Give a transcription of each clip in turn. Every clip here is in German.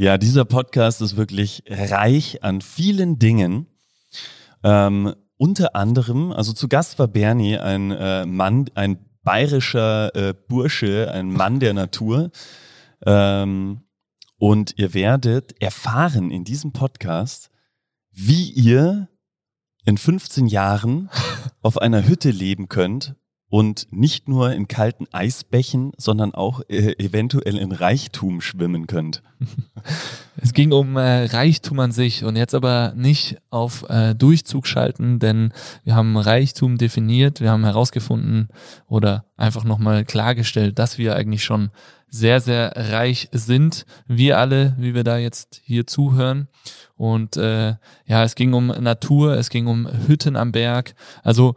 Ja, dieser Podcast ist wirklich reich an vielen Dingen. Ähm, unter anderem, also zu Gast war Bernie, ein äh, Mann, ein bayerischer äh, Bursche, ein Mann der Natur. Ähm, und ihr werdet erfahren in diesem Podcast, wie ihr in 15 Jahren auf einer Hütte leben könnt und nicht nur in kalten Eisbächen, sondern auch äh, eventuell in Reichtum schwimmen könnt. Es ging um äh, Reichtum an sich und jetzt aber nicht auf äh, Durchzug schalten, denn wir haben Reichtum definiert, wir haben herausgefunden oder einfach nochmal klargestellt, dass wir eigentlich schon sehr, sehr reich sind. Wir alle, wie wir da jetzt hier zuhören. Und äh, ja, es ging um Natur, es ging um Hütten am Berg. Also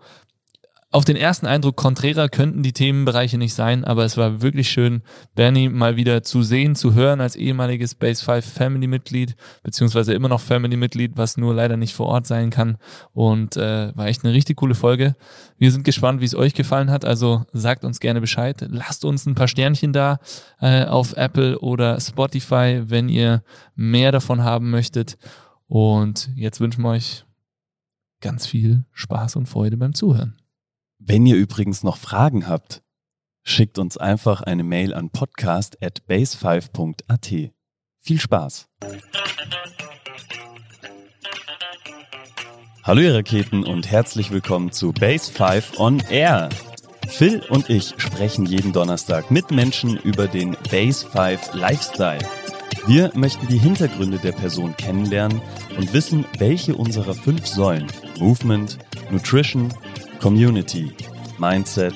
auf den ersten Eindruck konträrer könnten die Themenbereiche nicht sein, aber es war wirklich schön, Bernie mal wieder zu sehen, zu hören als ehemaliges Base 5 Family Mitglied, beziehungsweise immer noch Family Mitglied, was nur leider nicht vor Ort sein kann. Und äh, war echt eine richtig coole Folge. Wir sind gespannt, wie es euch gefallen hat. Also sagt uns gerne Bescheid. Lasst uns ein paar Sternchen da äh, auf Apple oder Spotify, wenn ihr mehr davon haben möchtet. Und jetzt wünschen wir euch ganz viel Spaß und Freude beim Zuhören. Wenn ihr übrigens noch Fragen habt, schickt uns einfach eine Mail an podcast at base5.at. Viel Spaß! Hallo ihr Raketen und herzlich willkommen zu Base 5 on Air. Phil und ich sprechen jeden Donnerstag mit Menschen über den Base 5 Lifestyle. Wir möchten die Hintergründe der Person kennenlernen und wissen, welche unserer fünf Säulen Movement, Nutrition, Community, Mindset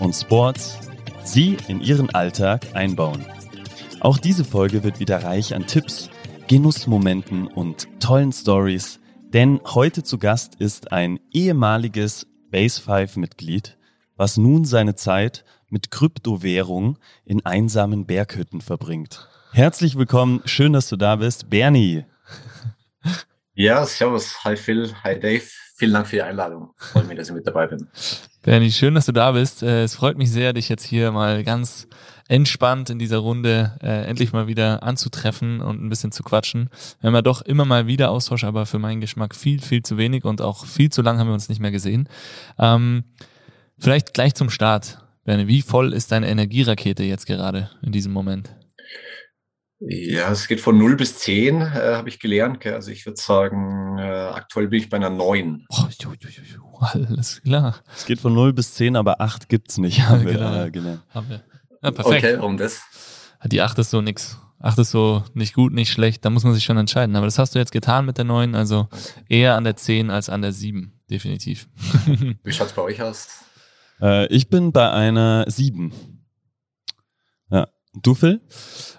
und Sports Sie in Ihren Alltag einbauen. Auch diese Folge wird wieder reich an Tipps, Genussmomenten und tollen Stories, denn heute zu Gast ist ein ehemaliges Base 5 Mitglied, was nun seine Zeit mit Kryptowährung in einsamen Berghütten verbringt. Herzlich willkommen, schön, dass du da bist, Bernie. Ja, servus, hi Phil, hi Dave. Vielen Dank für die Einladung. Freue mich, dass ich mit dabei bin. Bernie, schön, dass du da bist. Äh, es freut mich sehr, dich jetzt hier mal ganz entspannt in dieser Runde äh, endlich mal wieder anzutreffen und ein bisschen zu quatschen. Wir haben ja doch immer mal wieder Austausch, aber für meinen Geschmack viel, viel zu wenig und auch viel zu lang haben wir uns nicht mehr gesehen. Ähm, vielleicht gleich zum Start. Bernie, wie voll ist deine Energierakete jetzt gerade in diesem Moment? Ja, es geht von 0 bis 10, äh, habe ich gelernt. Gell? Also ich würde sagen, äh, aktuell bin ich bei einer 9. Oh, ju, ju, ju, alles klar. Es geht von 0 bis 10, aber 8 gibt's nicht, haben wir Genau. äh, gelernt. Haben wir. Ja, perfekt. Okay, um das. Die 8 ist so nix. 8 ist so nicht gut, nicht schlecht. Da muss man sich schon entscheiden. Aber das hast du jetzt getan mit der 9, also eher an der 10 als an der 7. Definitiv. Wie schaut's bei euch aus? Äh, ich bin bei einer 7. Du, Phil?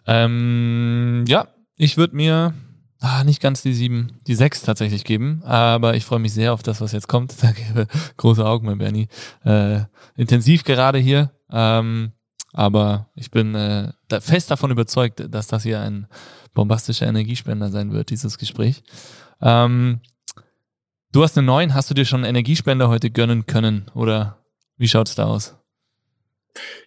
Ähm, ja, ich würde mir ah, nicht ganz die sieben, die sechs tatsächlich geben, aber ich freue mich sehr auf das, was jetzt kommt. Danke, große Augen, mein Bernie. Äh, intensiv gerade hier, ähm, aber ich bin äh, da fest davon überzeugt, dass das hier ein bombastischer Energiespender sein wird, dieses Gespräch. Ähm, du hast eine neun, hast du dir schon einen Energiespender heute gönnen können oder wie schaut's da aus?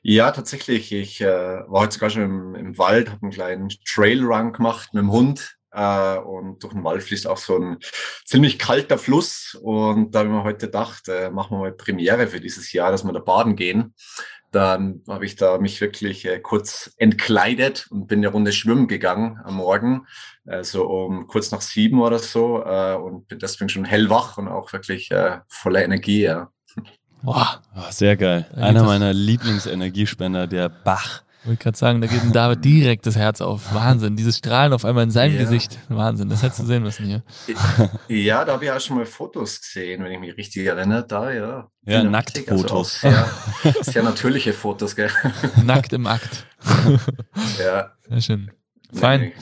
Ja, tatsächlich. Ich äh, war heute sogar schon im, im Wald, habe einen kleinen Trailrun gemacht mit dem Hund. Äh, und durch den Wald fließt auch so ein ziemlich kalter Fluss. Und da habe ich mir heute gedacht, äh, machen wir mal Premiere für dieses Jahr, dass wir da baden gehen. Dann habe ich da mich wirklich äh, kurz entkleidet und bin eine Runde schwimmen gegangen am Morgen, äh, so um kurz nach sieben oder so. Äh, und bin deswegen schon hellwach und auch wirklich äh, voller Energie. Ja. Boah, Ah, sehr geil. Einer das- meiner Lieblingsenergiespender, der Bach. wollte gerade sagen, da geht dem David direkt das Herz auf. Wahnsinn. Dieses Strahlen auf einmal in seinem Ja. Gesicht. Wahnsinn. Das hättest du sehen müssen hier. Ja, da habe ich auch schon mal Fotos gesehen, wenn ich mich richtig erinnere. Da, ja. Ja, Nacktfotos. Also sehr, sehr natürliche Fotos, gell? Nackt im Akt. Ja. Sehr schön. Fein. Nee,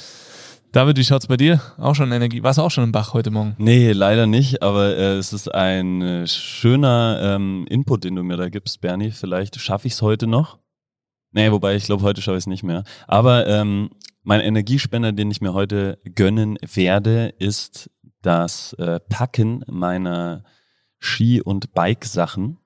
David, wie schaut's bei dir? Auch schon Energie. Warst du auch schon im Bach heute Morgen? Nee, leider nicht, aber äh, es ist ein äh, schöner ähm, Input, den du mir da gibst, Bernie. Vielleicht schaffe ich es heute noch. Nee, wobei ich glaube, heute schaffe ich es nicht mehr. Aber ähm, mein Energiespender, den ich mir heute gönnen werde, ist das äh, Packen meiner Ski- und Bike-Sachen,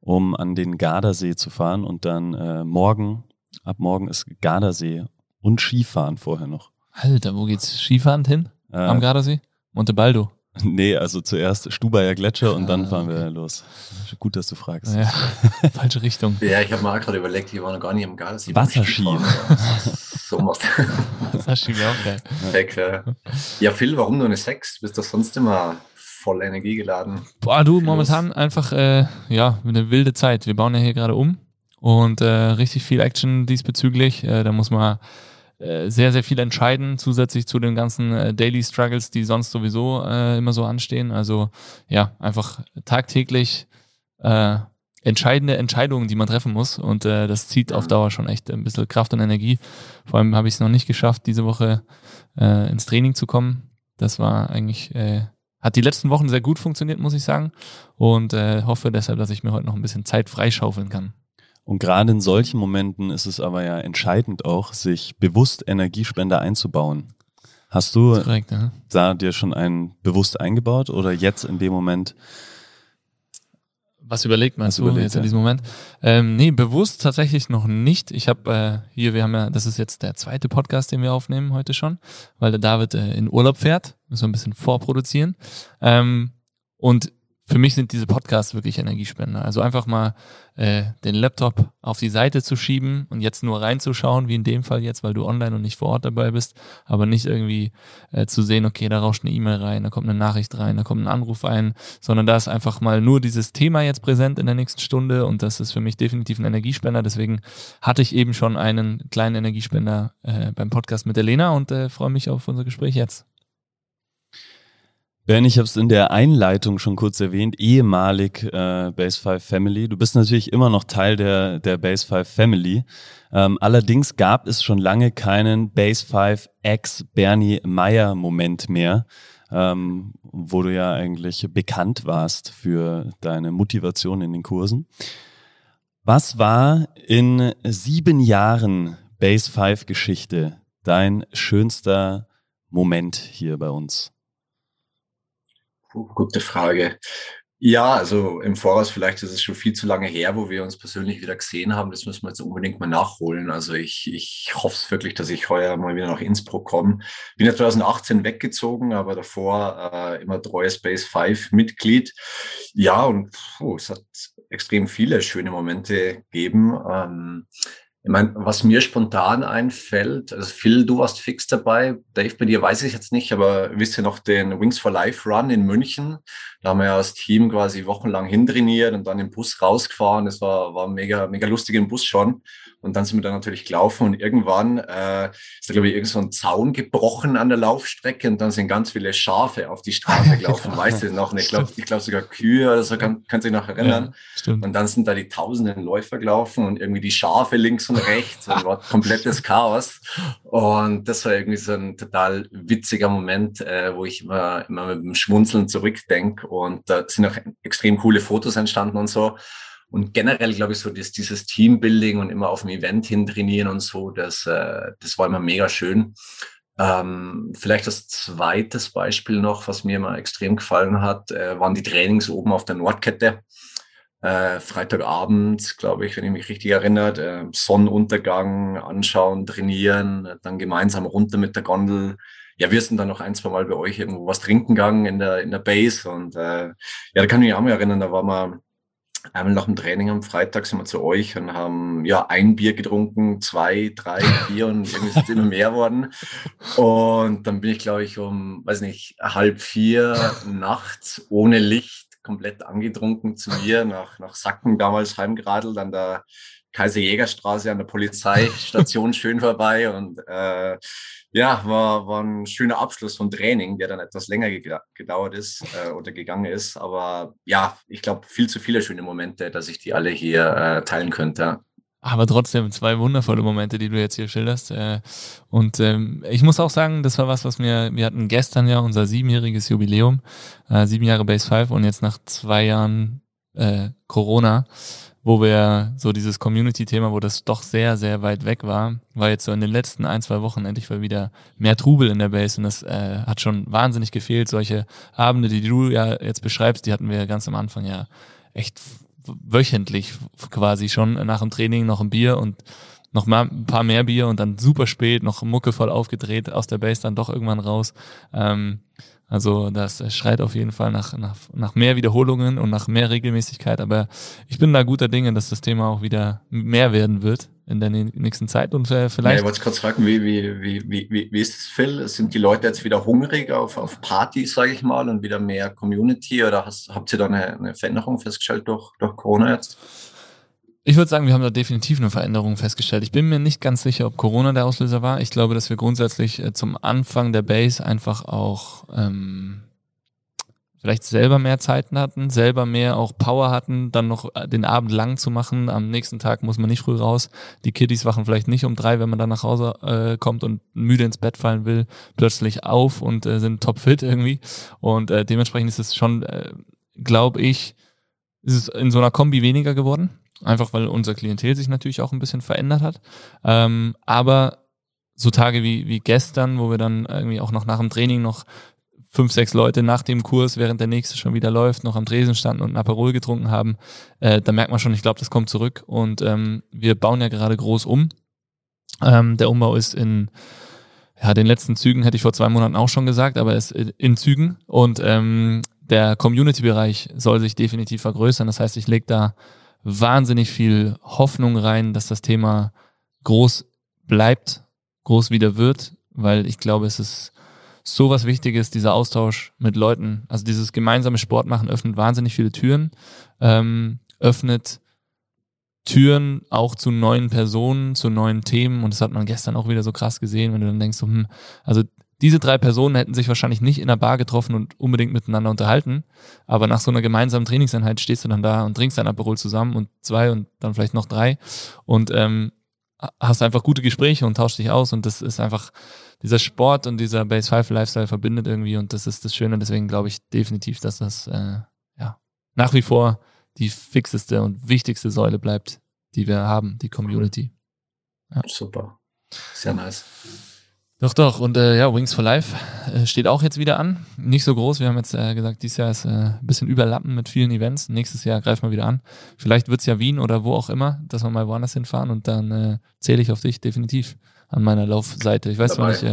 um an den Gardasee zu fahren und dann äh, morgen, ab morgen ist Gardasee und Skifahren vorher noch. Alter, wo geht's Skifahren hin? Äh, Am Gardasee? Montebaldo. nee, also zuerst Stubaier Gletscher und dann Ah, fahren wir los. Gut, dass du fragst. Ja, falsche Richtung. Ja, ich habe mir auch gerade überlegt, ich war noch gar nicht am Gardasee. Wasserski. so macht Sashi wäre auch geil. weg. Ja. ja, Phil, warum nur eine 6? Du bist doch sonst immer voll Energie geladen. Boah, du, momentan einfach, äh, ja, eine wilde Zeit. Wir bauen ja hier gerade um und äh, richtig viel Action diesbezüglich. Äh, da muss man sehr, sehr viel entscheiden, zusätzlich zu den ganzen äh, Daily Struggles, die sonst sowieso äh, immer so anstehen. Also ja, einfach tagtäglich äh, entscheidende Entscheidungen, die man treffen muss. Und äh, das zieht auf Mhm. Dauer schon echt ein bisschen Kraft und Energie. Vor allem habe ich es noch nicht geschafft, diese Woche äh, ins Training zu kommen. Das war eigentlich, äh, hat die letzten Wochen sehr gut funktioniert, muss ich sagen. Und äh, hoffe deshalb, dass ich mir heute noch ein bisschen Zeit freischaufeln kann. Und gerade in solchen Momenten ist es aber ja entscheidend auch, sich bewusst Energiespender einzubauen. Hast du korrekt, ne? da dir schon einen bewusst eingebaut oder jetzt in dem Moment? Was überlegt man überlegt, jetzt in ja. diesem Moment? Ähm, nee, bewusst tatsächlich noch nicht. Ich habe äh, hier, wir haben ja, das ist jetzt der zweite Podcast, den wir aufnehmen heute schon, weil der David äh, in Urlaub fährt. Müssen wir ein bisschen vorproduzieren. Ähm, und für mich sind diese Podcasts wirklich Energiespender. Also einfach mal äh, den Laptop auf die Seite zu schieben und jetzt nur reinzuschauen, wie in dem Fall jetzt, weil du online und nicht vor Ort dabei bist, aber nicht irgendwie äh, zu sehen, okay, da rauscht eine E-Mail rein, da kommt eine Nachricht rein, da kommt ein Anruf ein, sondern da ist einfach mal nur dieses Thema jetzt präsent in der nächsten Stunde und das ist für mich definitiv ein Energiespender. Deswegen hatte ich eben schon einen kleinen Energiespender äh, beim Podcast mit der Lena und äh, freue mich auf unser Gespräch jetzt. Ben, ich habe es in der Einleitung schon kurz erwähnt, ehemalig äh, Base 5 Family. Du bist natürlich immer noch Teil der, der Base 5 Family. Ähm, allerdings gab es schon lange keinen Base 5 ex Bernie Meyer Moment mehr, ähm, wo du ja eigentlich bekannt warst für deine Motivation in den Kursen. Was war in sieben Jahren Base 5 Geschichte dein schönster Moment hier bei uns? Gute Frage. Ja, also im Voraus vielleicht ist es schon viel zu lange her, wo wir uns persönlich wieder gesehen haben. Das müssen wir jetzt unbedingt mal nachholen. Also ich, ich hoffe es wirklich, dass ich heuer mal wieder nach Innsbruck komme. Bin ja 2018 weggezogen, aber davor äh, immer treues Base 5 Mitglied. Ja, und puh, es hat extrem viele schöne Momente gegeben. Ähm, ich meine, was mir spontan einfällt, also Phil, du warst fix dabei. Dave, bei dir weiß ich jetzt nicht, aber wisst ihr noch den Wings for Life Run in München? Da haben wir ja als Team quasi wochenlang hintrainiert und dann im Bus rausgefahren. Das war, war mega, mega lustig im Bus schon. Und dann sind wir da natürlich gelaufen und irgendwann äh, ist da, glaube ich, irgend so ein Zaun gebrochen an der Laufstrecke und dann sind ganz viele Schafe auf die Straße gelaufen. Weißt du noch? Und ich glaube, ich glaube sogar Kühe oder so, kann, kannst du dich noch erinnern? Ja. Und dann sind da die tausenden Läufer gelaufen und irgendwie die Schafe links und rechts und war komplettes Chaos. Und das war irgendwie so ein total witziger Moment, äh, wo ich immer, immer mit dem Schmunzeln zurückdenke. Und da sind auch extrem coole Fotos entstanden und so. Und generell glaube ich so, dass dieses Teambuilding und immer auf dem Event hin trainieren und so, das, äh, das war immer mega schön. Ähm, vielleicht das zweites Beispiel noch, was mir immer extrem gefallen hat, äh, waren die Trainings oben auf der Nordkette äh, Freitagabend, glaube ich, wenn ich mich richtig erinnert, äh, Sonnenuntergang anschauen, trainieren, dann gemeinsam runter mit der Gondel. Ja, wir sind dann noch ein, zwei Mal bei euch irgendwo was trinken gegangen in der, in der Base und äh, ja, da kann ich mich auch mal erinnern, da waren wir einmal nach dem Training am Freitag sind wir zu euch und haben ja ein Bier getrunken, zwei, drei, vier und irgendwie sind es immer mehr worden. Und dann bin ich, glaube ich, um, weiß nicht, halb vier nachts ohne Licht komplett angetrunken zu mir nach, nach Sacken damals heimgeradelt an der Kaiser-Jäger-Straße an der Polizeistation schön vorbei und äh, ja, war, war ein schöner Abschluss vom Training, der dann etwas länger geda- gedauert ist äh, oder gegangen ist. Aber ja, ich glaube, viel zu viele schöne Momente, dass ich die alle hier äh, teilen könnte. Aber trotzdem zwei wundervolle Momente, die du jetzt hier schilderst. Äh, Und ähm, ich muss auch sagen, das war was, was mir, wir hatten gestern ja unser siebenjähriges Jubiläum, äh, sieben Jahre Base 5 und jetzt nach zwei Jahren äh, Corona, wo wir so dieses Community-Thema, wo das doch sehr, sehr weit weg war, war jetzt so in den letzten ein, zwei Wochen endlich mal wieder mehr Trubel in der Base und das äh, hat schon wahnsinnig gefehlt. Solche Abende, die du ja jetzt beschreibst, die hatten wir ganz am Anfang ja echt wöchentlich quasi schon nach dem Training noch ein Bier und noch mal ein paar mehr Bier und dann super spät, noch Mucke voll aufgedreht, aus der Base dann doch irgendwann raus. Ähm, also das schreit auf jeden Fall nach, nach, nach mehr Wiederholungen und nach mehr Regelmäßigkeit. Aber ich bin da guter Dinge, dass das Thema auch wieder mehr werden wird in der nächsten Zeit. Und äh, vielleicht. Ja, ich wollte gerade fragen, wie, wie, wie, wie, wie ist es, Phil? Sind die Leute jetzt wieder hungrig auf, auf Partys, sage ich mal, und wieder mehr Community? Oder hast, habt ihr da eine, eine Veränderung festgestellt durch, durch Corona jetzt? Ich würde sagen, wir haben da definitiv eine Veränderung festgestellt. Ich bin mir nicht ganz sicher, ob Corona der Auslöser war. Ich glaube, dass wir grundsätzlich äh, zum Anfang der Base einfach auch ähm, vielleicht selber mehr Zeiten hatten, selber mehr auch Power hatten, dann noch äh, den Abend lang zu machen. Am nächsten Tag muss man nicht früh raus. Die Kiddies wachen vielleicht nicht um drei, wenn man dann nach Hause äh, kommt und müde ins Bett fallen will, plötzlich auf und äh, sind topfit irgendwie. Und äh, dementsprechend ist es schon, äh, glaube ich, ist es in so einer Kombi weniger geworden. Einfach weil unser Klientel sich natürlich auch ein bisschen verändert hat. Ähm, aber so Tage wie, wie gestern, wo wir dann irgendwie auch noch nach dem Training noch fünf, sechs Leute nach dem Kurs, während der nächste schon wieder läuft, noch am Tresen standen und ein Aperol getrunken haben, äh, da merkt man schon, ich glaube, das kommt zurück. Und ähm, wir bauen ja gerade groß um. Ähm, der Umbau ist in ja, den letzten Zügen, hätte ich vor zwei Monaten auch schon gesagt, aber ist in Zügen. Und ähm, der Community-Bereich soll sich definitiv vergrößern. Das heißt, ich lege da wahnsinnig viel Hoffnung rein, dass das Thema groß bleibt, groß wieder wird, weil ich glaube, es ist so was Wichtiges, dieser Austausch mit Leuten. Also dieses gemeinsame Sport machen öffnet wahnsinnig viele Türen, ähm, öffnet Türen auch zu neuen Personen, zu neuen Themen. Und das hat man gestern auch wieder so krass gesehen, wenn du dann denkst, hm, also diese drei Personen hätten sich wahrscheinlich nicht in der Bar getroffen und unbedingt miteinander unterhalten, aber nach so einer gemeinsamen Trainingseinheit stehst du dann da und trinkst dein Aperol zusammen und zwei und dann vielleicht noch drei und ähm, hast einfach gute Gespräche und tauschst dich aus und das ist einfach dieser Sport und dieser Base 5 Lifestyle verbindet irgendwie und das ist das Schöne, deswegen glaube ich definitiv, dass das äh, ja nach wie vor die fixeste und wichtigste Säule bleibt, die wir haben, die Community. Ja. Super. Sehr nice. Doch, doch. Und äh, ja, Wings for Life äh, steht auch jetzt wieder an. Nicht so groß. Wir haben jetzt äh, gesagt, dieses Jahr ist äh, ein bisschen überlappen mit vielen Events. Nächstes Jahr greifen wir wieder an. Vielleicht wird's ja Wien oder wo auch immer, dass wir mal woanders hinfahren und dann äh, zähle ich auf dich definitiv an meiner Laufseite. Ich weiß zwar nicht,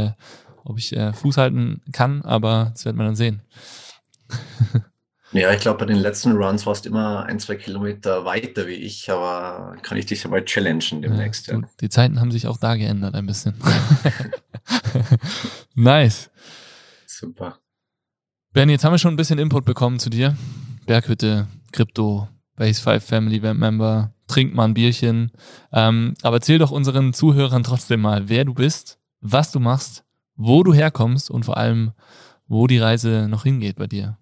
ob ich Fuß halten kann, aber das wird man dann sehen. Ja, ich glaube, bei den letzten Runs warst du immer ein, zwei Kilometer weiter wie ich, aber kann ich dich ja mal challengen demnächst. Ja, ja. Die Zeiten haben sich auch da geändert ein bisschen. nice. Super. Ben, jetzt haben wir schon ein bisschen Input bekommen zu dir. Berghütte, Krypto, Base 5 Family Member, trink mal ein Bierchen. Ähm, aber erzähl doch unseren Zuhörern trotzdem mal, wer du bist, was du machst, wo du herkommst und vor allem, wo die Reise noch hingeht bei dir.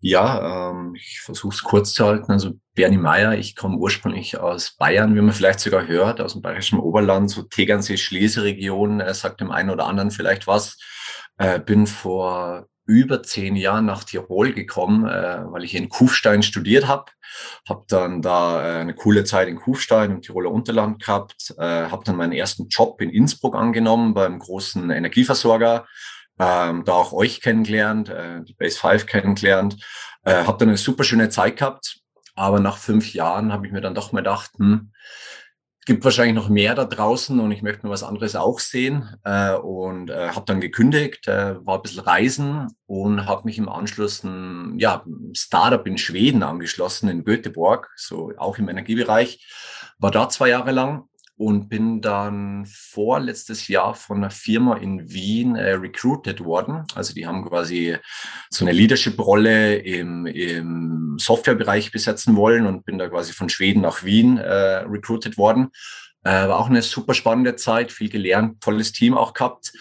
Ja, ähm, ich versuche es kurz zu halten. Also Bernie Meyer, ich komme ursprünglich aus Bayern, wie man vielleicht sogar hört, aus dem bayerischen Oberland, so Tegernsee-Schlesien-Region, äh, sagt dem einen oder anderen vielleicht was. Äh, bin vor über zehn Jahren nach Tirol gekommen, äh, weil ich in Kufstein studiert habe. Habe dann da äh, eine coole Zeit in Kufstein im Tiroler Unterland gehabt. Äh, habe dann meinen ersten Job in Innsbruck angenommen beim großen Energieversorger ähm, da auch euch kennengelernt, äh, die Base 5 kennengelernt. Äh, habe dann eine super schöne Zeit gehabt, aber nach fünf Jahren habe ich mir dann doch mal gedacht, hm, gibt wahrscheinlich noch mehr da draußen und ich möchte mir was anderes auch sehen. Äh, und äh, habe dann gekündigt, äh, war ein bisschen reisen und habe mich im Anschluss ein ja, Startup in Schweden angeschlossen, in Göteborg, so auch im Energiebereich, war da zwei Jahre lang und bin dann vorletztes Jahr von einer Firma in Wien äh, recruited worden. Also die haben quasi so eine Leadership-Rolle im, im Softwarebereich besetzen wollen und bin da quasi von Schweden nach Wien äh, recruited worden. Äh, war auch eine super spannende Zeit, viel gelernt, tolles Team auch gehabt.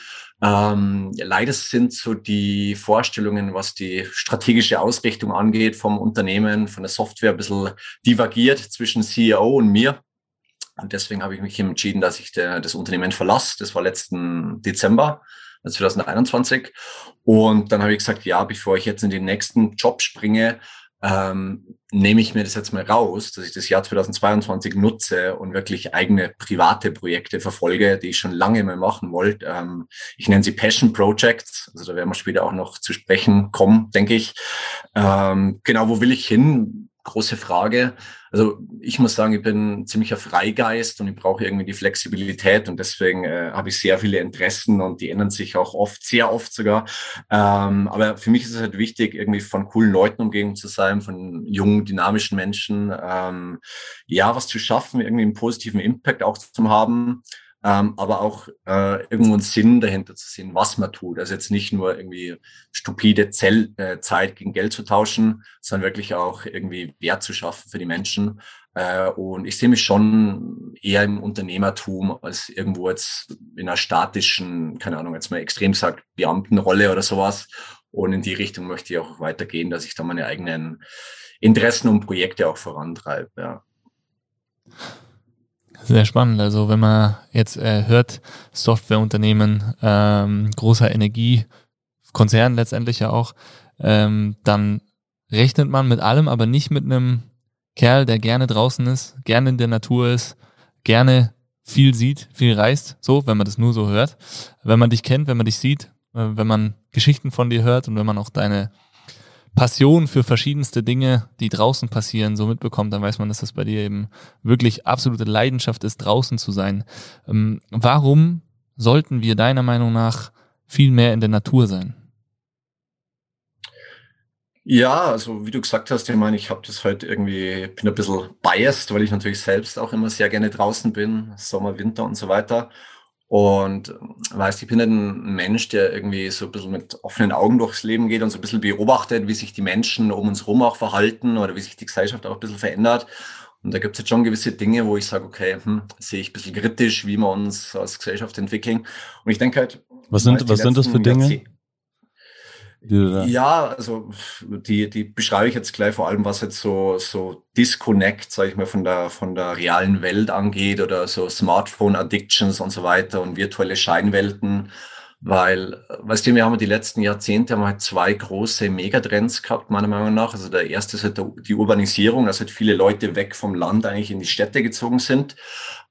Ähm, leider sind so die Vorstellungen, was die strategische Ausrichtung angeht vom Unternehmen, von der Software ein bisschen divergiert zwischen CEO und mir. Und deswegen habe ich mich entschieden, dass ich der, das Unternehmen verlasse. Das war letzten Dezember 2021. Und dann habe ich gesagt, ja, bevor ich jetzt in den nächsten Job springe, ähm, nehme ich mir das jetzt mal raus, dass ich das Jahr 2022 nutze und wirklich eigene private Projekte verfolge, die ich schon lange mal machen wollte. Ähm, ich nenne sie Passion Projects, also da werden wir später auch noch zu sprechen kommen, denke ich. Ähm, genau, wo will ich hin? Große Frage. Also ich muss sagen, ich bin ziemlicher Freigeist und ich brauche irgendwie die Flexibilität und deswegen äh, habe ich sehr viele Interessen und die ändern sich auch oft, sehr oft sogar. Ähm, aber für mich ist es halt wichtig, irgendwie von coolen Leuten umgeben zu sein, von jungen, dynamischen Menschen, ähm, ja, was zu schaffen, irgendwie einen positiven Impact auch zu haben ähm, aber auch äh, irgendwo einen Sinn dahinter zu sehen, was man tut. Also jetzt nicht nur irgendwie stupide Zell, äh, Zeit gegen Geld zu tauschen, sondern wirklich auch irgendwie Wert zu schaffen für die Menschen. Äh, und ich sehe mich schon eher im Unternehmertum als irgendwo jetzt in einer statischen, keine Ahnung, jetzt mal extrem gesagt, Beamtenrolle oder sowas. Und in die Richtung möchte ich auch weitergehen, dass ich da meine eigenen Interessen und Projekte auch vorantreibe. Ja. Sehr spannend. Also wenn man jetzt äh, hört, Softwareunternehmen, ähm, großer Energiekonzern letztendlich ja auch, ähm, dann rechnet man mit allem, aber nicht mit einem Kerl, der gerne draußen ist, gerne in der Natur ist, gerne viel sieht, viel reist, so, wenn man das nur so hört. Wenn man dich kennt, wenn man dich sieht, äh, wenn man Geschichten von dir hört und wenn man auch deine Passion für verschiedenste Dinge, die draußen passieren, so mitbekommt, dann weiß man, dass das bei dir eben wirklich absolute Leidenschaft ist, draußen zu sein. Ähm, warum sollten wir deiner Meinung nach viel mehr in der Natur sein? Ja, also wie du gesagt hast, ich meine, ich habe das heute irgendwie, bin ein bisschen biased, weil ich natürlich selbst auch immer sehr gerne draußen bin, Sommer, Winter und so weiter. Und weißt, ich bin ein Mensch, der irgendwie so ein bisschen mit offenen Augen durchs Leben geht und so ein bisschen beobachtet, wie sich die Menschen um uns herum auch verhalten oder wie sich die Gesellschaft auch ein bisschen verändert. Und da gibt es jetzt schon gewisse Dinge, wo ich sage, okay, hm, sehe ich ein bisschen kritisch, wie wir uns als Gesellschaft entwickeln. Und ich denke halt. Was sind, was sind das für Dinge? Jahrzeh ja, also die, die beschreibe ich jetzt gleich vor allem, was jetzt so, so Disconnect, sage ich mal, von der, von der realen Welt angeht oder so Smartphone-Addictions und so weiter und virtuelle Scheinwelten. Weil, weißt du, wir haben die letzten Jahrzehnte haben halt zwei große Megatrends gehabt, meiner Meinung nach. Also der erste ist halt die Urbanisierung, dass halt viele Leute weg vom Land eigentlich in die Städte gezogen sind.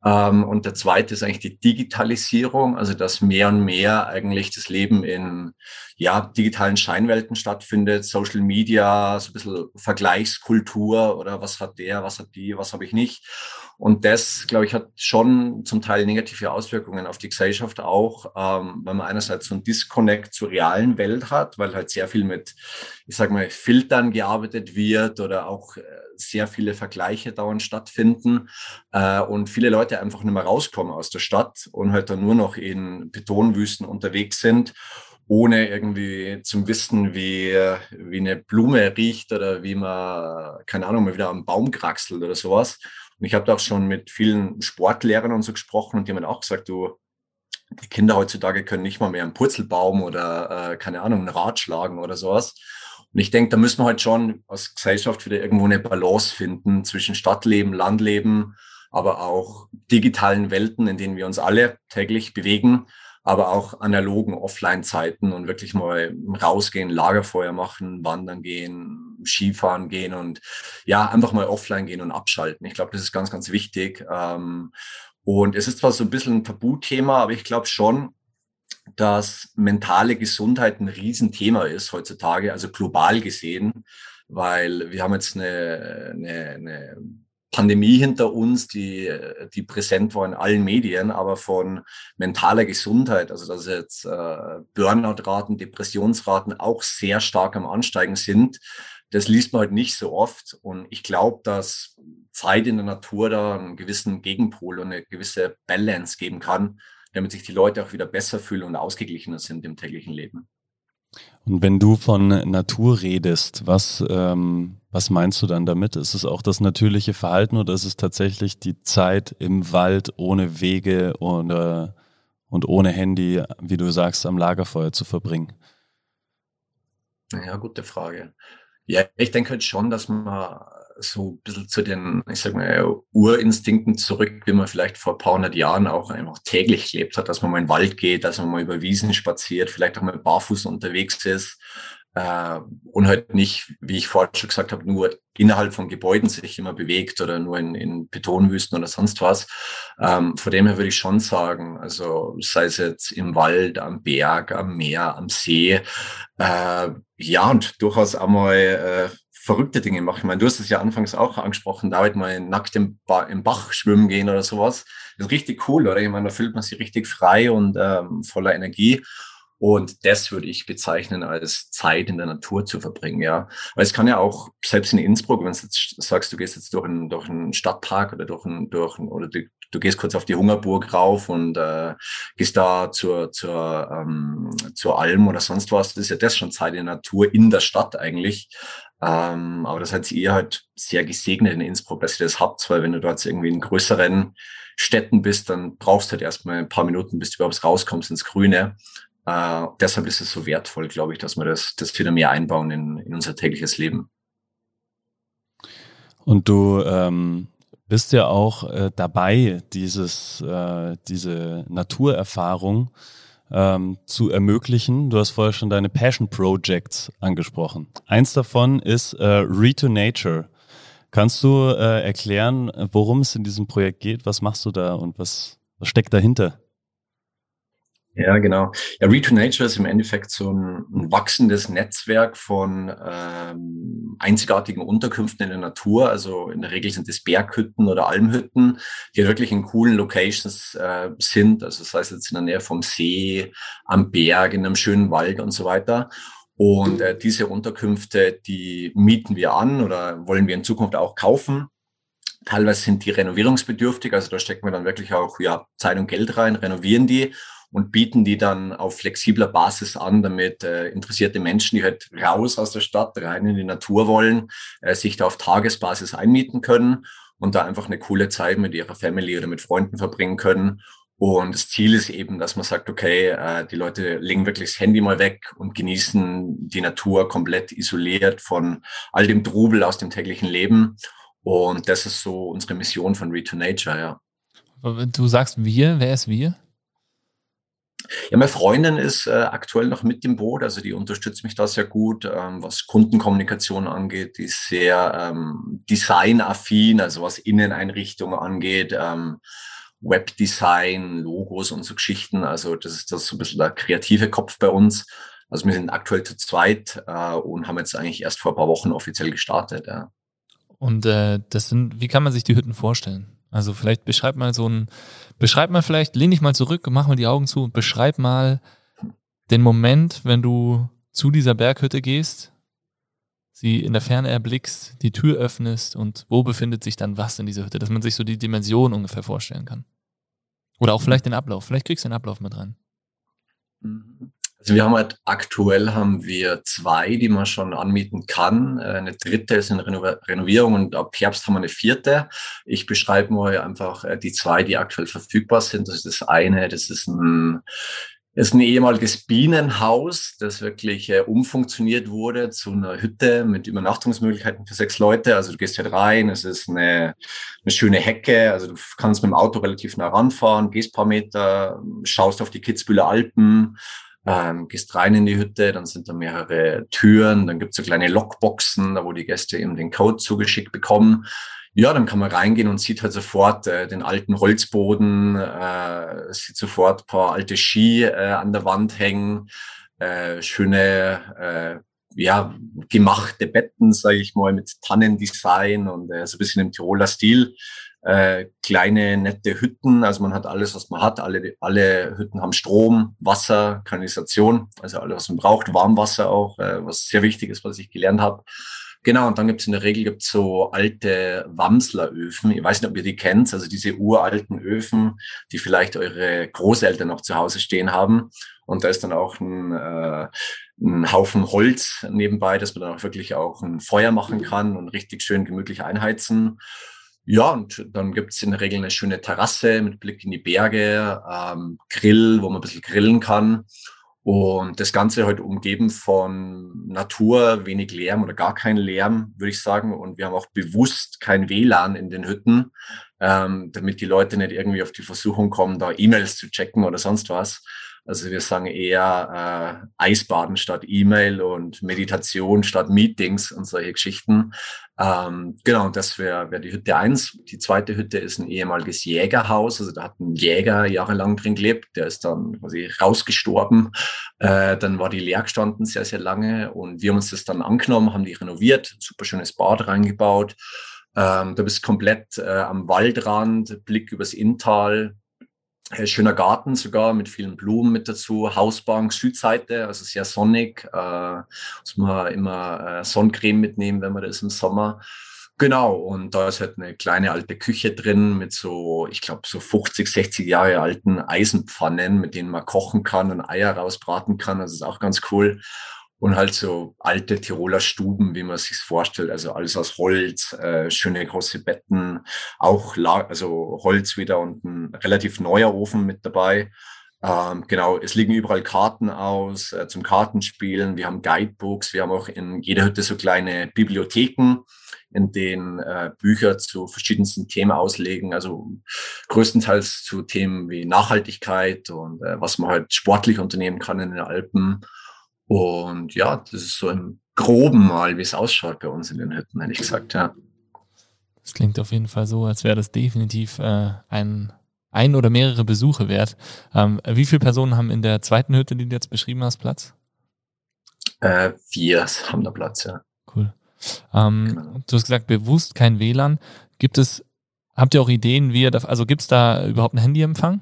Ähm, und der zweite ist eigentlich die Digitalisierung, also dass mehr und mehr eigentlich das Leben in ja, digitalen Scheinwelten stattfindet, Social Media, so ein bisschen Vergleichskultur oder was hat der, was hat die, was habe ich nicht. Und das, glaube ich, hat schon zum Teil negative Auswirkungen auf die Gesellschaft auch, ähm, weil man einerseits so ein Disconnect zur realen Welt hat, weil halt sehr viel mit, ich sage mal, Filtern gearbeitet wird oder auch äh, sehr viele Vergleiche dauernd stattfinden äh, und viele Leute einfach nicht mehr rauskommen aus der Stadt und halt dann nur noch in Betonwüsten unterwegs sind ohne irgendwie zu wissen, wie, wie eine Blume riecht oder wie man, keine Ahnung, mal wieder am Baum kraxelt oder sowas. Und ich habe da auch schon mit vielen Sportlehrern und so gesprochen und die haben auch gesagt, du, die Kinder heutzutage können nicht mal mehr einen Purzelbaum oder, äh, keine Ahnung, ein Rad schlagen oder sowas. Und ich denke, da müssen wir halt schon als Gesellschaft wieder irgendwo eine Balance finden zwischen Stadtleben, Landleben, aber auch digitalen Welten, in denen wir uns alle täglich bewegen aber auch analogen Offline-Zeiten und wirklich mal rausgehen, Lagerfeuer machen, wandern gehen, Skifahren gehen und ja, einfach mal offline gehen und abschalten. Ich glaube, das ist ganz, ganz wichtig. Ähm, und es ist zwar so ein bisschen ein Tabuthema, aber ich glaube schon, dass mentale Gesundheit ein Riesenthema ist heutzutage, also global gesehen, weil wir haben jetzt eine, eine, eine Pandemie hinter uns, die, die präsent war in allen Medien, aber von mentaler Gesundheit, also dass jetzt äh, Burnout-Raten, Depressionsraten auch sehr stark am Ansteigen sind, das liest man halt nicht so oft. Und ich glaube, dass Zeit in der Natur da einen gewissen Gegenpol und eine gewisse Balance geben kann, damit sich die Leute auch wieder besser fühlen und ausgeglichener sind im täglichen Leben. Und wenn du von Natur redest, was, ähm, was meinst du dann damit? Ist es auch das natürliche Verhalten oder ist es tatsächlich die Zeit im Wald ohne Wege oder, und ohne Handy, wie du sagst, am Lagerfeuer zu verbringen? Ja, gute Frage. Ja, ich denke halt schon, dass man so ein bisschen zu den, ich sag mal, Urinstinkten zurück, wie man vielleicht vor ein paar hundert Jahren auch einfach täglich gelebt hat, dass man mal in den Wald geht, dass man mal über Wiesen spaziert, vielleicht auch mal barfuß unterwegs ist äh, und halt nicht, wie ich vorhin schon gesagt habe, nur innerhalb von Gebäuden sich immer bewegt oder nur in, in Betonwüsten oder sonst was. Ähm, von dem her würde ich schon sagen, also sei es jetzt im Wald, am Berg, am Meer, am See, äh, ja, und durchaus einmal äh, verrückte Dinge machen. Ich meine, du hast es ja anfangs auch angesprochen, David, mal nackt im, ba im Bach schwimmen gehen oder sowas. Das ist richtig cool, oder? Ich meine, da fühlt man sich richtig frei und ähm, voller Energie. Und das würde ich bezeichnen als Zeit in der Natur zu verbringen, ja. Weil es kann ja auch, selbst in Innsbruck, wenn du jetzt sagst, du gehst jetzt durch einen, durch einen Stadtpark oder durch einen, durch einen, oder du, du gehst kurz auf die Hungerburg rauf und äh, gehst da zur, zur, ähm, zur Alm oder sonst was, das ist ja das schon Zeit in der Natur in der Stadt eigentlich. Ähm, aber das hat ihr halt sehr gesegnet in Innsbruck, dass ihr das habt, weil wenn du dort irgendwie in größeren Städten bist, dann brauchst du halt erstmal ein paar Minuten, bis du überhaupt rauskommst ins Grüne. Äh, deshalb ist es so wertvoll, glaube ich, dass wir das, das wieder mehr einbauen in, in unser tägliches Leben. Und du ähm, bist ja auch äh, dabei, dieses, äh, diese Naturerfahrung ähm, zu ermöglichen. Du hast vorher schon deine Passion Projects angesprochen. Eins davon ist äh, Read to Nature. Kannst du äh, erklären, worum es in diesem Projekt geht? Was machst du da und was, was steckt dahinter? Ja, genau. Ja, Read to Nature ist im Endeffekt so ein, ein wachsendes Netzwerk von ähm, einzigartigen Unterkünften in der Natur. Also in der Regel sind es Berghütten oder Almhütten, die wirklich in coolen Locations äh, sind. Also das heißt jetzt in der Nähe vom See, am Berg, in einem schönen Wald und so weiter. Und äh, diese Unterkünfte, die mieten wir an oder wollen wir in Zukunft auch kaufen. Teilweise sind die renovierungsbedürftig, also da stecken wir dann wirklich auch ja, Zeit und Geld rein, renovieren die und bieten die dann auf flexibler Basis an, damit äh, interessierte Menschen, die halt raus aus der Stadt, rein in die Natur wollen, äh, sich da auf Tagesbasis einmieten können und da einfach eine coole Zeit mit ihrer Family oder mit Freunden verbringen können. Und das Ziel ist eben, dass man sagt, okay, äh, die Leute legen wirklich das Handy mal weg und genießen die Natur komplett isoliert von all dem Trubel aus dem täglichen Leben. Und das ist so unsere Mission von Read to Nature, ja. Du sagst wir, wer ist wir? Ja, meine Freundin ist äh, aktuell noch mit dem Boot, also die unterstützt mich da sehr gut, ähm, was Kundenkommunikation angeht, die ist sehr ähm, designaffin, also was Inneneinrichtungen angeht, ähm, Webdesign, Logos und so Geschichten. Also das ist das so ein bisschen der kreative Kopf bei uns. Also wir sind aktuell zu zweit äh, und haben jetzt eigentlich erst vor ein paar Wochen offiziell gestartet. Ja. Und äh, das sind, wie kann man sich die Hütten vorstellen? Also vielleicht beschreib mal so ein, beschreib mal vielleicht, lehn dich mal zurück, mach mal die Augen zu und beschreib mal den Moment, wenn du zu dieser Berghütte gehst, sie in der Ferne erblickst, die Tür öffnest und wo befindet sich dann was in dieser Hütte, dass man sich so die Dimension ungefähr vorstellen kann. Oder auch vielleicht den Ablauf. Vielleicht kriegst du den Ablauf mit rein. Mhm. Also wir haben halt aktuell haben wir zwei, die man schon anmieten kann. Äh, eine dritte ist Reno Renovierung und ab Herbst haben wir eine vierte. Ich beschreibe mal einfach äh, die zwei, die aktuell verfügbar sind. Das ist das eine, das ist ein ist ein ehemaliges Bienenhaus, das wirklich äh, umfunktioniert wurde zu einer Hütte mit Übernachtungsmöglichkeiten für sechs Leute. Also du gehst halt rein, es ist eine, eine schöne Hecke, also du kannst mit dem Auto relativ nah ranfahren, gehst paar Meter, schaust auf die Kitzbüheler Alpen, ähm, gehst rein in die Hütte, dann sind da mehrere Türen, dann gibt's so kleine Lockboxen, da wo die Gäste eben den Code zugeschickt bekommen. Ja, dann kann man reingehen und sieht halt sofort äh, den alten Holzboden, äh, sieht sofort paar alte Ski äh, an der Wand hängen, äh, schöne, äh, ja, gemachte Betten, sage ich mal, mit Tannendesign und äh, so ein bisschen im Tiroler Stil äh, kleine, nette Hütten. Also man hat alles, was man hat. Alle, alle Hütten haben Strom, Wasser, Kanalisation, also alles, was man braucht, Warmwasser auch, äh, was sehr wichtig ist, was ich gelernt habe. Genau, und dann gibt's in der Regel gibt's so alte Wamsleröfen. Ich weiß nicht, ob ihr die kennt, also diese uralten Öfen, die vielleicht eure Großeltern noch zu Hause stehen haben. Und da ist dann auch ein, äh, ein Haufen Holz nebenbei, dass man dann auch wirklich auch ein Feuer machen kann und richtig schön gemütlich einheizen. Ja, und dann gibt's in der Regel eine schöne Terrasse mit Blick in die Berge, ähm, Grill, wo man ein bisschen grillen kann. Und das Ganze halt umgeben von Natur, wenig Lärm oder gar kein Lärm, würde ich sagen. Und wir haben auch bewusst kein WLAN in den Hütten, ähm, damit die Leute nicht irgendwie auf die Versuchung kommen, da E-Mails zu checken oder sonst was. Also wir sagen eher äh, Eisbaden statt E-Mail und Meditation statt Meetings und solche Geschichten. Ähm, genau, das wäre wär die Hütte eins. Die zweite Hütte ist ein ehemaliges Jägerhaus. Also da hat ein Jäger jahrelang drin gelebt. Der ist dann quasi rausgestorben. Äh, dann war die leer gestanden sehr, sehr lange. Und wir haben uns das dann angenommen, haben die renoviert, super schönes Bad reingebaut. Ähm, du bist komplett äh, am Waldrand, Blick übers Inntal, schöner Garten sogar mit vielen Blumen mit dazu, Hausbank, Südseite, also sehr sonnig. Äh, muss man immer äh, Sonnencreme mitnehmen, wenn man das im Sommer. Genau, und da ist halt eine kleine alte Küche drin mit so, ich glaube, so 50, 60 Jahre alten Eisenpfannen, mit denen man kochen kann und Eier rausbraten kann. Das ist auch ganz cool und halt so alte Tiroler Stuben, wie man sich vorstellt, also alles aus Holz, äh, schöne große Betten, auch also Holz wieder und ein relativ neuer Ofen mit dabei. Ähm, genau, es liegen überall Karten aus äh, zum Kartenspielen. Wir haben Guidebooks, wir haben auch in jeder Hütte so kleine Bibliotheken, in denen äh, Bücher zu verschiedensten Themen auslegen, also größtenteils zu Themen wie Nachhaltigkeit und äh, was man halt sportlich unternehmen kann in den Alpen und ja, das ist so im Groben mal, wie es ausschaut bei uns in den Hütten, hätte ich gesagt, ja. Das klingt auf jeden Fall so, als wäre das definitiv äh, ein, ein oder mehrere Besuche wert. Ähm, wie viele Personen haben in der zweiten Hütte, die du jetzt beschrieben hast, Platz? Äh, vier haben da Platz, ja. Cool. Ähm, genau. Du hast gesagt, bewusst kein WLAN. Gibt es, habt ihr auch Ideen, wie ihr da, also gibt es da überhaupt einen Handyempfang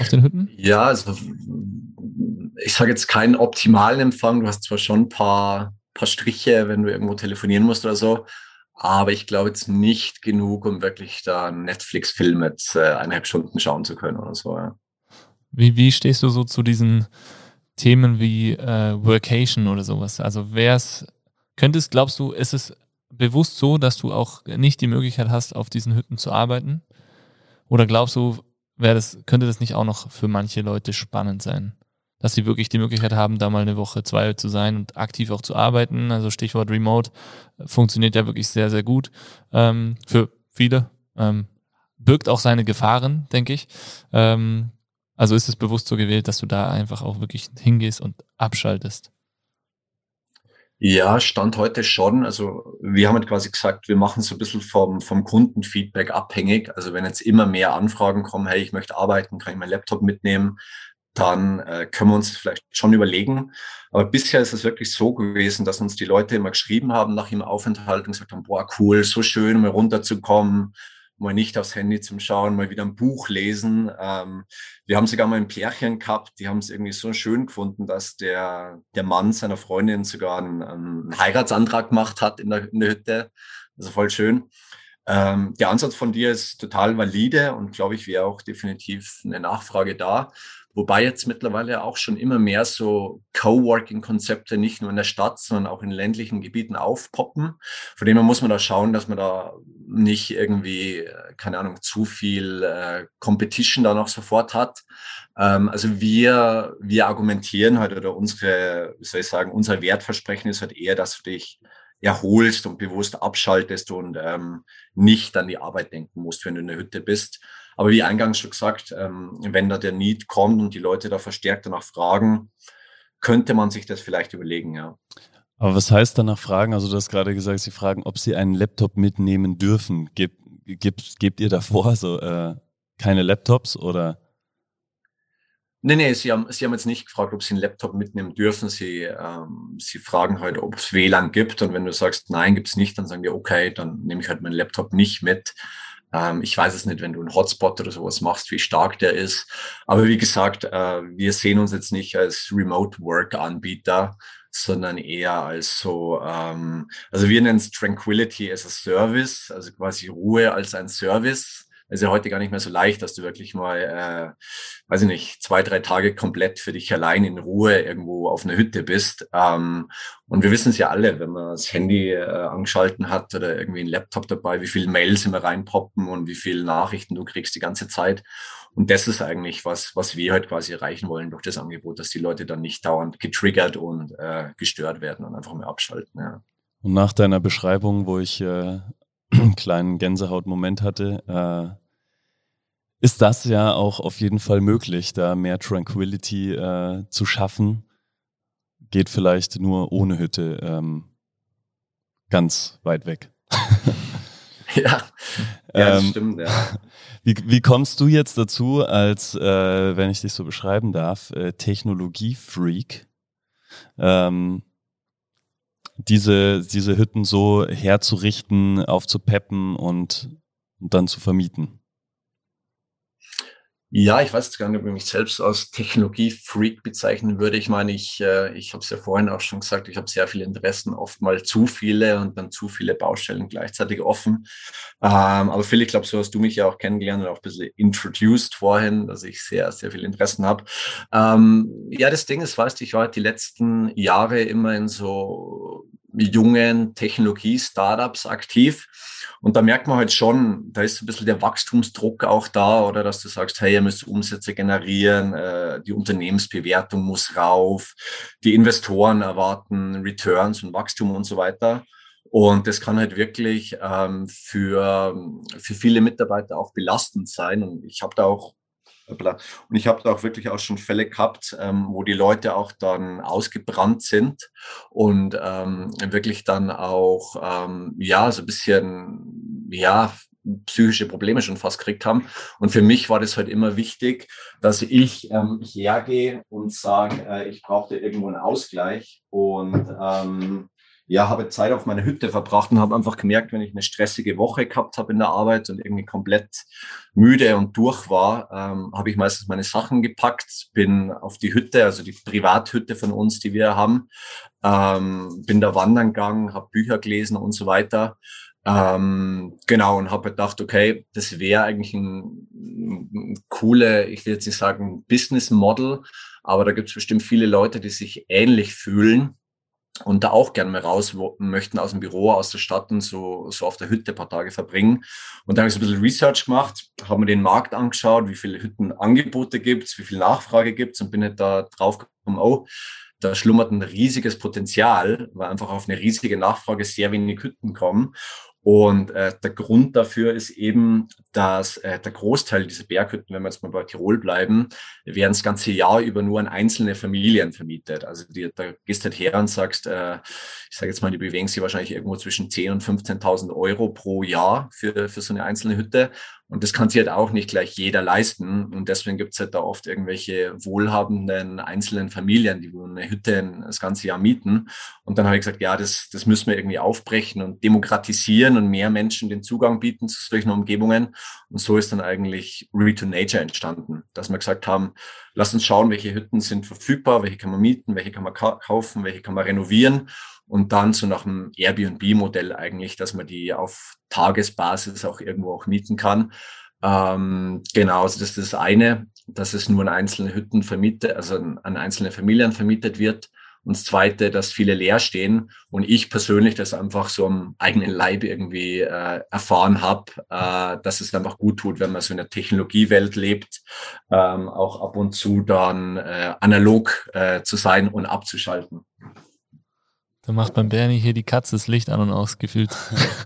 auf den Hütten? Ja, also ich sage jetzt keinen optimalen Empfang. Du hast zwar schon ein paar, paar Striche, wenn du irgendwo telefonieren musst oder so, aber ich glaube jetzt nicht genug, um wirklich da Netflix-Film mit äh, eineinhalb Stunden schauen zu können oder so. Ja. Wie, wie stehst du so zu diesen Themen wie äh, Workation oder sowas? Also wär's, könntest, glaubst du, ist es bewusst so, dass du auch nicht die Möglichkeit hast, auf diesen Hütten zu arbeiten? Oder glaubst du, das, könnte das nicht auch noch für manche Leute spannend sein? Dass sie wirklich die Möglichkeit haben, da mal eine Woche, zwei zu sein und aktiv auch zu arbeiten. Also Stichwort Remote funktioniert ja wirklich sehr, sehr gut ähm, für viele. Ähm, birgt auch seine Gefahren, denke ich. Ähm, also ist es bewusst so gewählt, dass du da einfach auch wirklich hingehst und abschaltest. Ja, Stand heute schon. Also wir haben halt quasi gesagt, wir machen so ein bisschen vom, vom Kundenfeedback abhängig. Also wenn jetzt immer mehr Anfragen kommen, hey, ich möchte arbeiten, kann ich meinen Laptop mitnehmen, dann äh, können wir uns vielleicht schon überlegen. Aber bisher ist es wirklich so gewesen, dass uns die Leute immer geschrieben haben nach ihrem Aufenthalt und gesagt haben, boah, cool, so schön, mal runterzukommen, mal nicht aufs Handy zum Schauen, mal wieder ein Buch lesen. Ähm, wir haben sogar mal ein Pärchen gehabt, die haben es irgendwie so schön gefunden, dass der, der Mann seiner Freundin sogar einen, einen Heiratsantrag gemacht hat in der, in der Hütte. Also voll schön. Ähm, der Ansatz von dir ist total valide und glaube ich, wäre auch definitiv eine Nachfrage da. Wobei jetzt mittlerweile auch schon immer mehr so Coworking-Konzepte nicht nur in der Stadt, sondern auch in ländlichen Gebieten aufpoppen. Von dem her muss man da schauen, dass man da nicht irgendwie, keine Ahnung, zu viel äh, Competition da noch sofort hat. Ähm, also wir, wir argumentieren halt oder unsere, wie soll ich sagen, unser Wertversprechen ist halt eher, dass du dich erholst und bewusst abschaltest und ähm, nicht an die Arbeit denken musst, wenn du in der Hütte bist. Aber wie eingangs schon gesagt, ähm, wenn da der Need kommt und die Leute da verstärkt danach fragen, könnte man sich das vielleicht überlegen, ja. Aber was heißt danach fragen? Also du hast gerade gesagt, sie fragen, ob sie einen Laptop mitnehmen dürfen. Gebt, gebt, gebt ihr davor so äh, keine Laptops oder? Nee, nee, sie haben, sie haben jetzt nicht gefragt, ob sie einen Laptop mitnehmen dürfen. Sie, ähm, sie fragen halt, ob es WLAN gibt. Und wenn du sagst, nein, gibt es nicht, dann sagen die, okay, dann nehme ich halt meinen Laptop nicht mit. Ähm, ich weiß es nicht, wenn du einen Hotspot oder sowas machst, wie stark der ist. Aber wie gesagt, äh, wir sehen uns jetzt nicht als Remote Work Anbieter, sondern eher als so, ähm, also wir nennen es Tranquility as a Service, also quasi Ruhe als ein Service ist ja heute gar nicht mehr so leicht, dass du wirklich mal, äh, weiß ich nicht, zwei, drei Tage komplett für dich allein in Ruhe irgendwo auf einer Hütte bist. Ähm, und wir wissen es ja alle, wenn man das Handy äh, angeschalten hat oder irgendwie ein Laptop dabei, wie viele Mails immer reinpoppen und wie viele Nachrichten du kriegst die ganze Zeit. Und das ist eigentlich was, was wir halt quasi erreichen wollen durch das Angebot, dass die Leute dann nicht dauernd getriggert und äh, gestört werden und einfach mal abschalten. Ja. Und nach deiner Beschreibung, wo ich äh, einen kleinen Gänsehautmoment hatte, äh, ist das ja auch auf jeden Fall möglich, da mehr Tranquility äh, zu schaffen. Geht vielleicht nur ohne Hütte ähm, ganz weit weg. ja, ja das ähm, stimmt, ja. Wie, wie kommst du jetzt dazu, als, äh, wenn ich dich so beschreiben darf, äh, Technologiefreak, ähm, diese, diese Hütten so herzurichten, aufzupeppen und, und dann zu vermieten? Ja, ich weiß gar nicht, ob ich mich selbst als Technologiefreak bezeichnen würde. Ich meine, ich, äh, ich habe es ja vorhin auch schon gesagt, ich habe sehr viele Interessen, oft mal zu viele und dann zu viele Baustellen gleichzeitig offen. Ähm, aber Phil, ich glaube, so hast du mich ja auch kennengelernt und auch ein bisschen introduced vorhin, dass ich sehr, sehr viele Interessen habe. Ähm, ja, das Ding ist, weißt du, ich war halt die letzten Jahre immer in so jungen Technologie-Startups aktiv. Und da merkt man halt schon, da ist ein bisschen der Wachstumsdruck auch da, oder dass du sagst, hey, ihr müsst Umsätze generieren, äh, die Unternehmensbewertung muss rauf, die Investoren erwarten Returns und Wachstum und so weiter. Und das kann halt wirklich ähm, für, für viele Mitarbeiter auch belastend sein. Und ich habe da auch und ich habe da auch wirklich auch schon Fälle gehabt, ähm, wo die Leute auch dann ausgebrannt sind und ähm, wirklich dann auch, ähm, ja, so ein bisschen, ja, psychische Probleme schon fast gekriegt haben. Und für mich war das halt immer wichtig, dass ich ähm, hergehe und sage, äh, ich brauchte irgendwo einen Ausgleich und ähm, ja, habe Zeit auf meiner Hütte verbracht und habe einfach gemerkt, wenn ich eine stressige Woche gehabt habe in der Arbeit und irgendwie komplett müde und durch war, ähm, habe ich meistens meine Sachen gepackt, bin auf die Hütte, also die Privathütte von uns, die wir haben, ähm, bin da wandern gegangen, habe Bücher gelesen und so weiter. Ähm, genau, und habe gedacht, okay, das wäre eigentlich ein, ein coole, ich will jetzt nicht sagen Business Model, aber da gibt es bestimmt viele Leute, die sich ähnlich fühlen und da auch gerne mal raus möchten aus dem Büro, aus der Stadt und so, so auf der Hütte ein paar Tage verbringen. Und da habe ich so ein bisschen Research gemacht, habe mir den Markt angeschaut, wie viele Hüttenangebote gibt es, wie viel Nachfrage gibt es und bin halt da drauf gekommen, oh, da schlummert ein riesiges Potenzial, weil einfach auf eine riesige Nachfrage sehr wenig Hütten kommen. Und äh, der Grund dafür ist eben, dass äh, der Großteil dieser Berghütten, wenn wir jetzt mal bei Tirol bleiben, werden das ganze Jahr über nur an einzelne Familien vermietet. Also die, da gehst halt her und sagst, äh, ich sage jetzt mal, die bewegen sich wahrscheinlich irgendwo zwischen 10.000 und 15.000 Euro pro Jahr für, für so eine einzelne Hütte. Und das kann sich halt auch nicht gleich jeder leisten. Und deswegen gibt es halt da oft irgendwelche wohlhabenden einzelnen Familien, die eine Hütte das ganze Jahr mieten. Und dann habe ich gesagt, ja, das, das müssen wir irgendwie aufbrechen und demokratisieren und mehr Menschen den Zugang bieten zu solchen Umgebungen. Und so ist dann eigentlich to Nature entstanden, dass wir gesagt haben, lass uns schauen, welche Hütten sind verfügbar, welche kann man mieten, welche kann man kaufen, welche kann man renovieren und dann so nach einem Airbnb-Modell eigentlich, dass man die auf Tagesbasis auch irgendwo auch mieten kann. Ähm, genau, also das ist das eine, dass es nur an einzelne Hütten vermietet, also an einzelne Familien vermietet wird. Und das Zweite, dass viele leer stehen und ich persönlich das einfach so am eigenen Leib irgendwie äh, erfahren habe, äh, dass es einfach gut tut, wenn man so in der Technologiewelt lebt, ähm, auch ab und zu dann äh, analog äh, zu sein und abzuschalten. Da macht beim Bernie hier die Katze das Licht an und aus, gefühlt.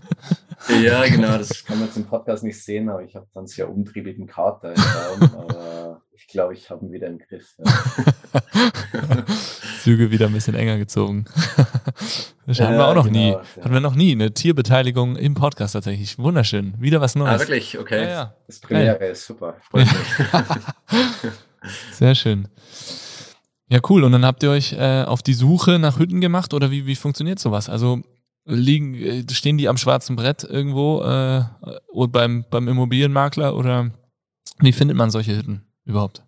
ja, genau, das kann man jetzt im Podcast nicht sehen, aber ich habe dann sehr umtriebigen Kater im Raum, aber ich glaube, ich habe ihn wieder im Griff. Ja. Züge wieder ein bisschen enger gezogen. Das hatten ja, wir auch noch genau, nie. Ja. Hatten wir noch nie eine Tierbeteiligung im Podcast tatsächlich. Wunderschön. Wieder was Neues. Ah, wirklich? Okay. Ja, ja. Das Premiere ist super. Freut mich. Sehr schön. Ja, cool. Und dann habt ihr euch äh, auf die Suche nach Hütten gemacht oder wie, wie funktioniert sowas? Also liegen, äh, stehen die am schwarzen Brett irgendwo äh, oder beim, beim Immobilienmakler oder wie findet man solche Hütten überhaupt?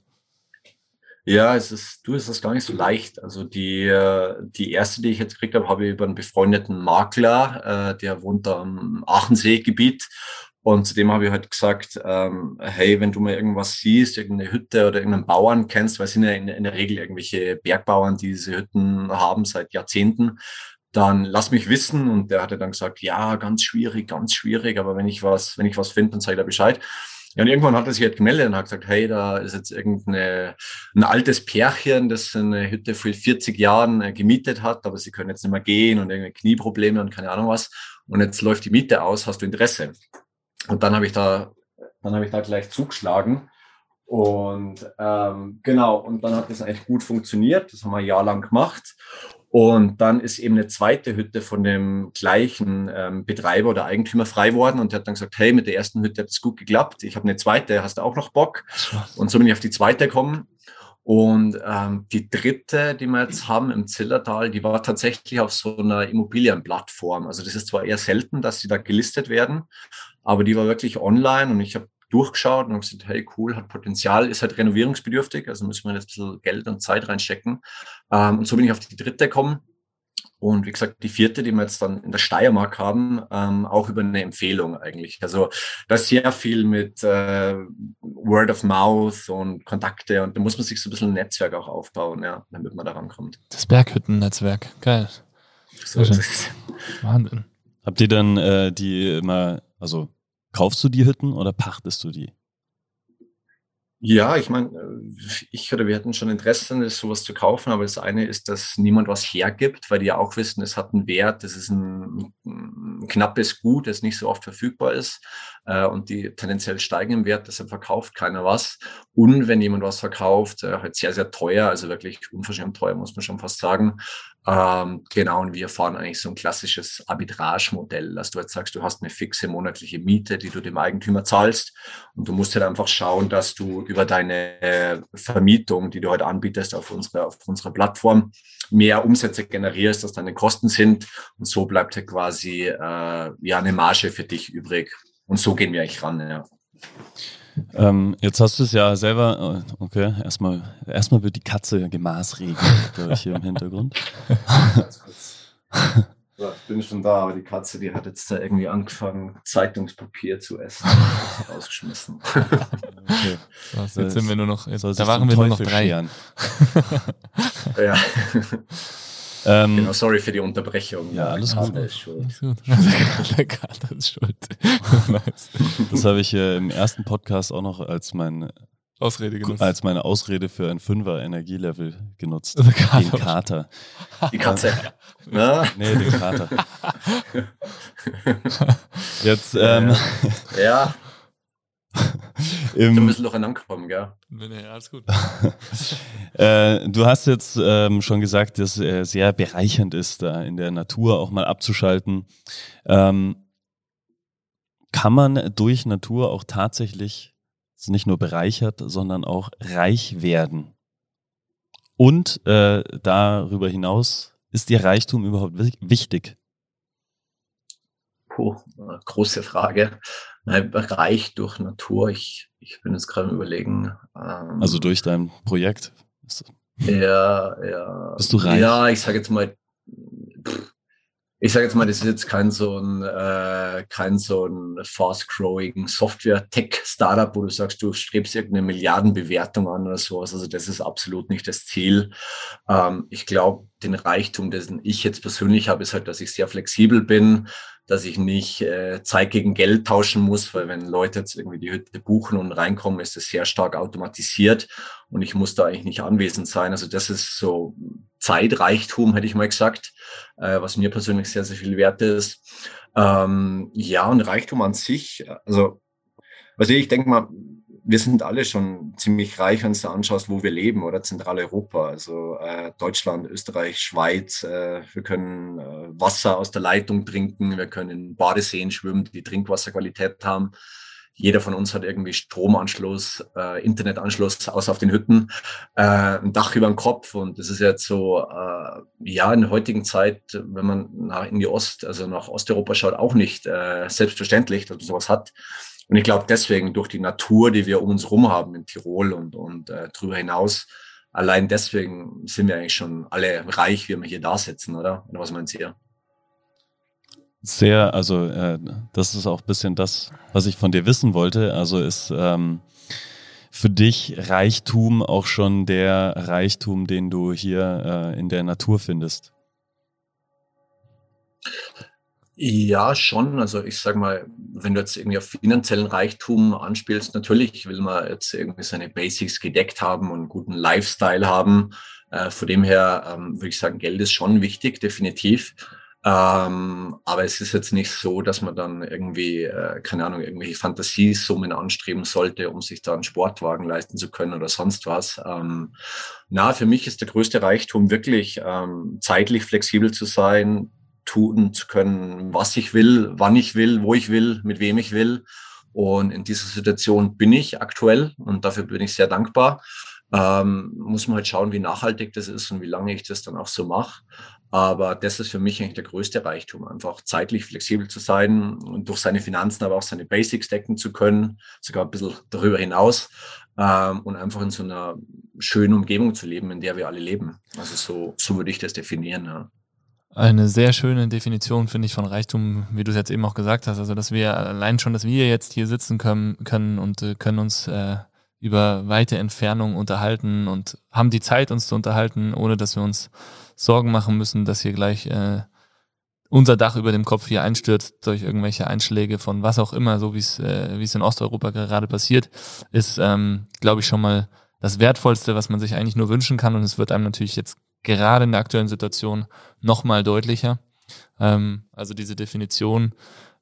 Ja, es ist, du, ist gar nicht so leicht. Also die, äh, die erste, die ich jetzt gekriegt habe, habe ich über einen befreundeten Makler, äh, der wohnt am Aachensee-Gebiet und zudem habe ich halt gesagt, ähm, hey, wenn du mal irgendwas siehst, irgendeine Hütte oder irgendeinen Bauern kennst, weil es sind ja in, in, der Regel irgendwelche Bergbauern, die diese Hütten haben seit Jahrzehnten, dann lass mich wissen. Und der hatte dann gesagt, ja, ganz schwierig, ganz schwierig, aber wenn ich was, wenn ich was finde, dann ich da Bescheid. Ja, und irgendwann hat er sich halt gemeldet und hat gesagt, hey, da ist jetzt irgendeine, ein altes Pärchen, das eine Hütte vor 40 Jahren äh, gemietet hat, aber sie können jetzt nicht mehr gehen und irgendwelche Knieprobleme und keine Ahnung was. Und jetzt läuft die Miete aus, hast du Interesse? Und dann habe ich da dann habe ich da gleich zugeschlagen. Und ähm, genau, und dann hat das eigentlich gut funktioniert. Das haben wir ein Jahr lang gemacht. Und dann ist eben eine zweite Hütte von dem gleichen ähm, Betreiber oder Eigentümer frei geworden und der hat dann gesagt, hey, mit der ersten Hütte hat es gut geklappt. Ich habe eine zweite, hast du auch noch Bock? Und so bin ich auf die zweite gekommen. Und ähm, die dritte, die wir jetzt haben im Zillertal, die war tatsächlich auf so einer Immobilienplattform. Also das ist zwar eher selten, dass sie da gelistet werden, aber die war wirklich online und ich habe durchgeschaut und habe gesagt, hey, cool, hat Potenzial, ist halt renovierungsbedürftig, also müssen wir jetzt ein bisschen Geld und Zeit reinstecken. Ähm, und so bin ich auf die dritte gekommen. Und wie gesagt, die vierte, die wir jetzt dann in der Steiermark haben, ähm, auch über eine Empfehlung eigentlich. Also da ist sehr viel mit äh, Word of Mouth und Kontakte und da muss man sich so ein bisschen ein Netzwerk auch aufbauen, ja, damit man da rankommt. Das Berghütten-Netzwerk, geil. So Wahnsinn. Habt ihr dann äh, die immer, also Kaufst du die Hütten oder pachtest du die? Ja, ich meine, ich oder wir hatten schon Interesse, sowas zu kaufen, aber das eine ist, dass niemand was hergibt, weil die ja auch wissen, es hat einen Wert, das ist ein, ein knappes Gut, das nicht so oft verfügbar ist äh, und die tendenziell steigen im Wert, deshalb verkauft keiner was. Und wenn jemand was verkauft, äh, halt sehr, sehr teuer, also wirklich unverschämt teuer, muss man schon fast sagen, ähm, genau, und wir fahren eigentlich so ein klassisches Arbitrage-Modell, dass du jetzt sagst, du hast eine fixe monatliche Miete, die du dem Eigentümer zahlst und du musst halt einfach schauen, dass du über deine äh, Vermietung, die du heute halt anbietest auf unserer, auf unserer Plattform, mehr Umsätze generierst, als deine Kosten sind und so bleibt halt quasi äh, ja eine Marge für dich übrig und so gehen wir eigentlich ran, ja. Ähm, jetzt hast du es ja selber, äh, okay, erstmal, erstmal wird die Katze gemaßregelt, glaube ich, hier im Hintergrund. So, ich bin schon da, aber die Katze, die hat jetzt da irgendwie angefangen, Zeitungspapier zu essen. Rausgeschmissen. Okay. Was, jetzt sind wir nur noch, jetzt, da waren wir nur noch drei. Jahren. ja. Ähm, genau, sorry für die Unterbrechung. Ja, alles gut. Ist schuld. Der Kater ist schuld. Das habe ich äh, im ersten Podcast auch noch als mein Ausrede genutzt. Als meine Ausrede für ein Fünfer Energielevel genutzt. Also. Den Kater. Die Katze. Ja. Nee, den Kater. Jetzt, ähm, ja. Im, ein bisschen durcheinander kommen, gell? Nee, nee, alles gut. äh, du hast jetzt ähm, schon gesagt, dass es sehr bereichernd ist, da in der Natur auch mal abzuschalten. Ähm, kann man durch Natur auch tatsächlich nicht nur bereichert, sondern auch reich werden? Und äh, darüber hinaus, ist dir Reichtum überhaupt wichtig? Puh, große Frage. Reich durch Natur. Ich, ich bin jetzt gerade überlegen. Ähm, also durch dein Projekt? Ja, ja. Bist du reich? Ja, ich sage jetzt mal, ich sage jetzt mal, das ist jetzt kein so ein, äh, kein so ein fast-growing Software-Tech-Startup, wo du sagst, du strebst irgendeine Milliardenbewertung an oder sowas. Also das ist absolut nicht das Ziel. Ähm, ich glaube, den Reichtum, den ich jetzt persönlich habe, ist halt, dass ich sehr flexibel bin, dass ich nicht äh, Zeit gegen Geld tauschen muss, weil wenn Leute jetzt irgendwie die Hütte buchen und reinkommen, ist das sehr stark automatisiert und ich muss da eigentlich nicht anwesend sein. Also das ist so Zeitreichtum, hätte ich mal gesagt, äh, was mir persönlich sehr, sehr viel wert ist. Ähm, ja, und Reichtum an sich, also, also ich denke mal, wir sind alle schon ziemlich reich, wenn du anschaust, wo wir leben, oder Zentraleuropa, also äh, Deutschland, Österreich, Schweiz. Äh, wir können äh, Wasser aus der Leitung trinken, wir können in Badeseen schwimmen, die Trinkwasserqualität haben. Jeder von uns hat irgendwie Stromanschluss, äh, Internetanschluss, außer auf den Hütten, äh, ein Dach über dem Kopf. Und das ist jetzt so, äh, ja, in der heutigen Zeit, wenn man nach in die Ost, also nach Osteuropa schaut, auch nicht äh, selbstverständlich, dass man sowas hat. Und ich glaube deswegen durch die Natur, die wir um uns herum haben in Tirol und, und äh, darüber hinaus, allein deswegen sind wir eigentlich schon alle reich, wie wir hier da sitzen, oder? Oder was meint ihr? Sehr, also äh, das ist auch ein bisschen das, was ich von dir wissen wollte. Also ist ähm, für dich Reichtum auch schon der Reichtum, den du hier äh, in der Natur findest? Ja, schon. Also ich sag mal, wenn du jetzt irgendwie auf finanziellen Reichtum anspielst, natürlich will man jetzt irgendwie seine Basics gedeckt haben und einen guten Lifestyle haben. Äh, von dem her ähm, würde ich sagen, Geld ist schon wichtig, definitiv. Ähm, aber es ist jetzt nicht so, dass man dann irgendwie, äh, keine Ahnung, irgendwelche Fantasiesummen anstreben sollte, um sich da einen Sportwagen leisten zu können oder sonst was. Ähm, na, für mich ist der größte Reichtum wirklich ähm, zeitlich flexibel zu sein, tun zu können, was ich will, wann ich will, wo ich will, mit wem ich will. Und in dieser Situation bin ich aktuell und dafür bin ich sehr dankbar. Ähm, muss man halt schauen, wie nachhaltig das ist und wie lange ich das dann auch so mache. Aber das ist für mich eigentlich der größte Reichtum, einfach zeitlich flexibel zu sein und durch seine Finanzen aber auch seine Basics decken zu können, sogar ein bisschen darüber hinaus ähm, und einfach in so einer schönen Umgebung zu leben, in der wir alle leben. Also so, so würde ich das definieren. Ja. Eine sehr schöne Definition, finde ich, von Reichtum, wie du es jetzt eben auch gesagt hast. Also, dass wir allein schon, dass wir jetzt hier sitzen können, können und äh, können uns äh, über weite Entfernungen unterhalten und haben die Zeit, uns zu unterhalten, ohne dass wir uns Sorgen machen müssen, dass hier gleich äh, unser Dach über dem Kopf hier einstürzt durch irgendwelche Einschläge von was auch immer, so wie es äh, wie es in Osteuropa gerade passiert, ist, ähm, glaube ich, schon mal das Wertvollste, was man sich eigentlich nur wünschen kann. Und es wird einem natürlich jetzt gerade in der aktuellen Situation noch mal deutlicher. Ähm, also diese Definition,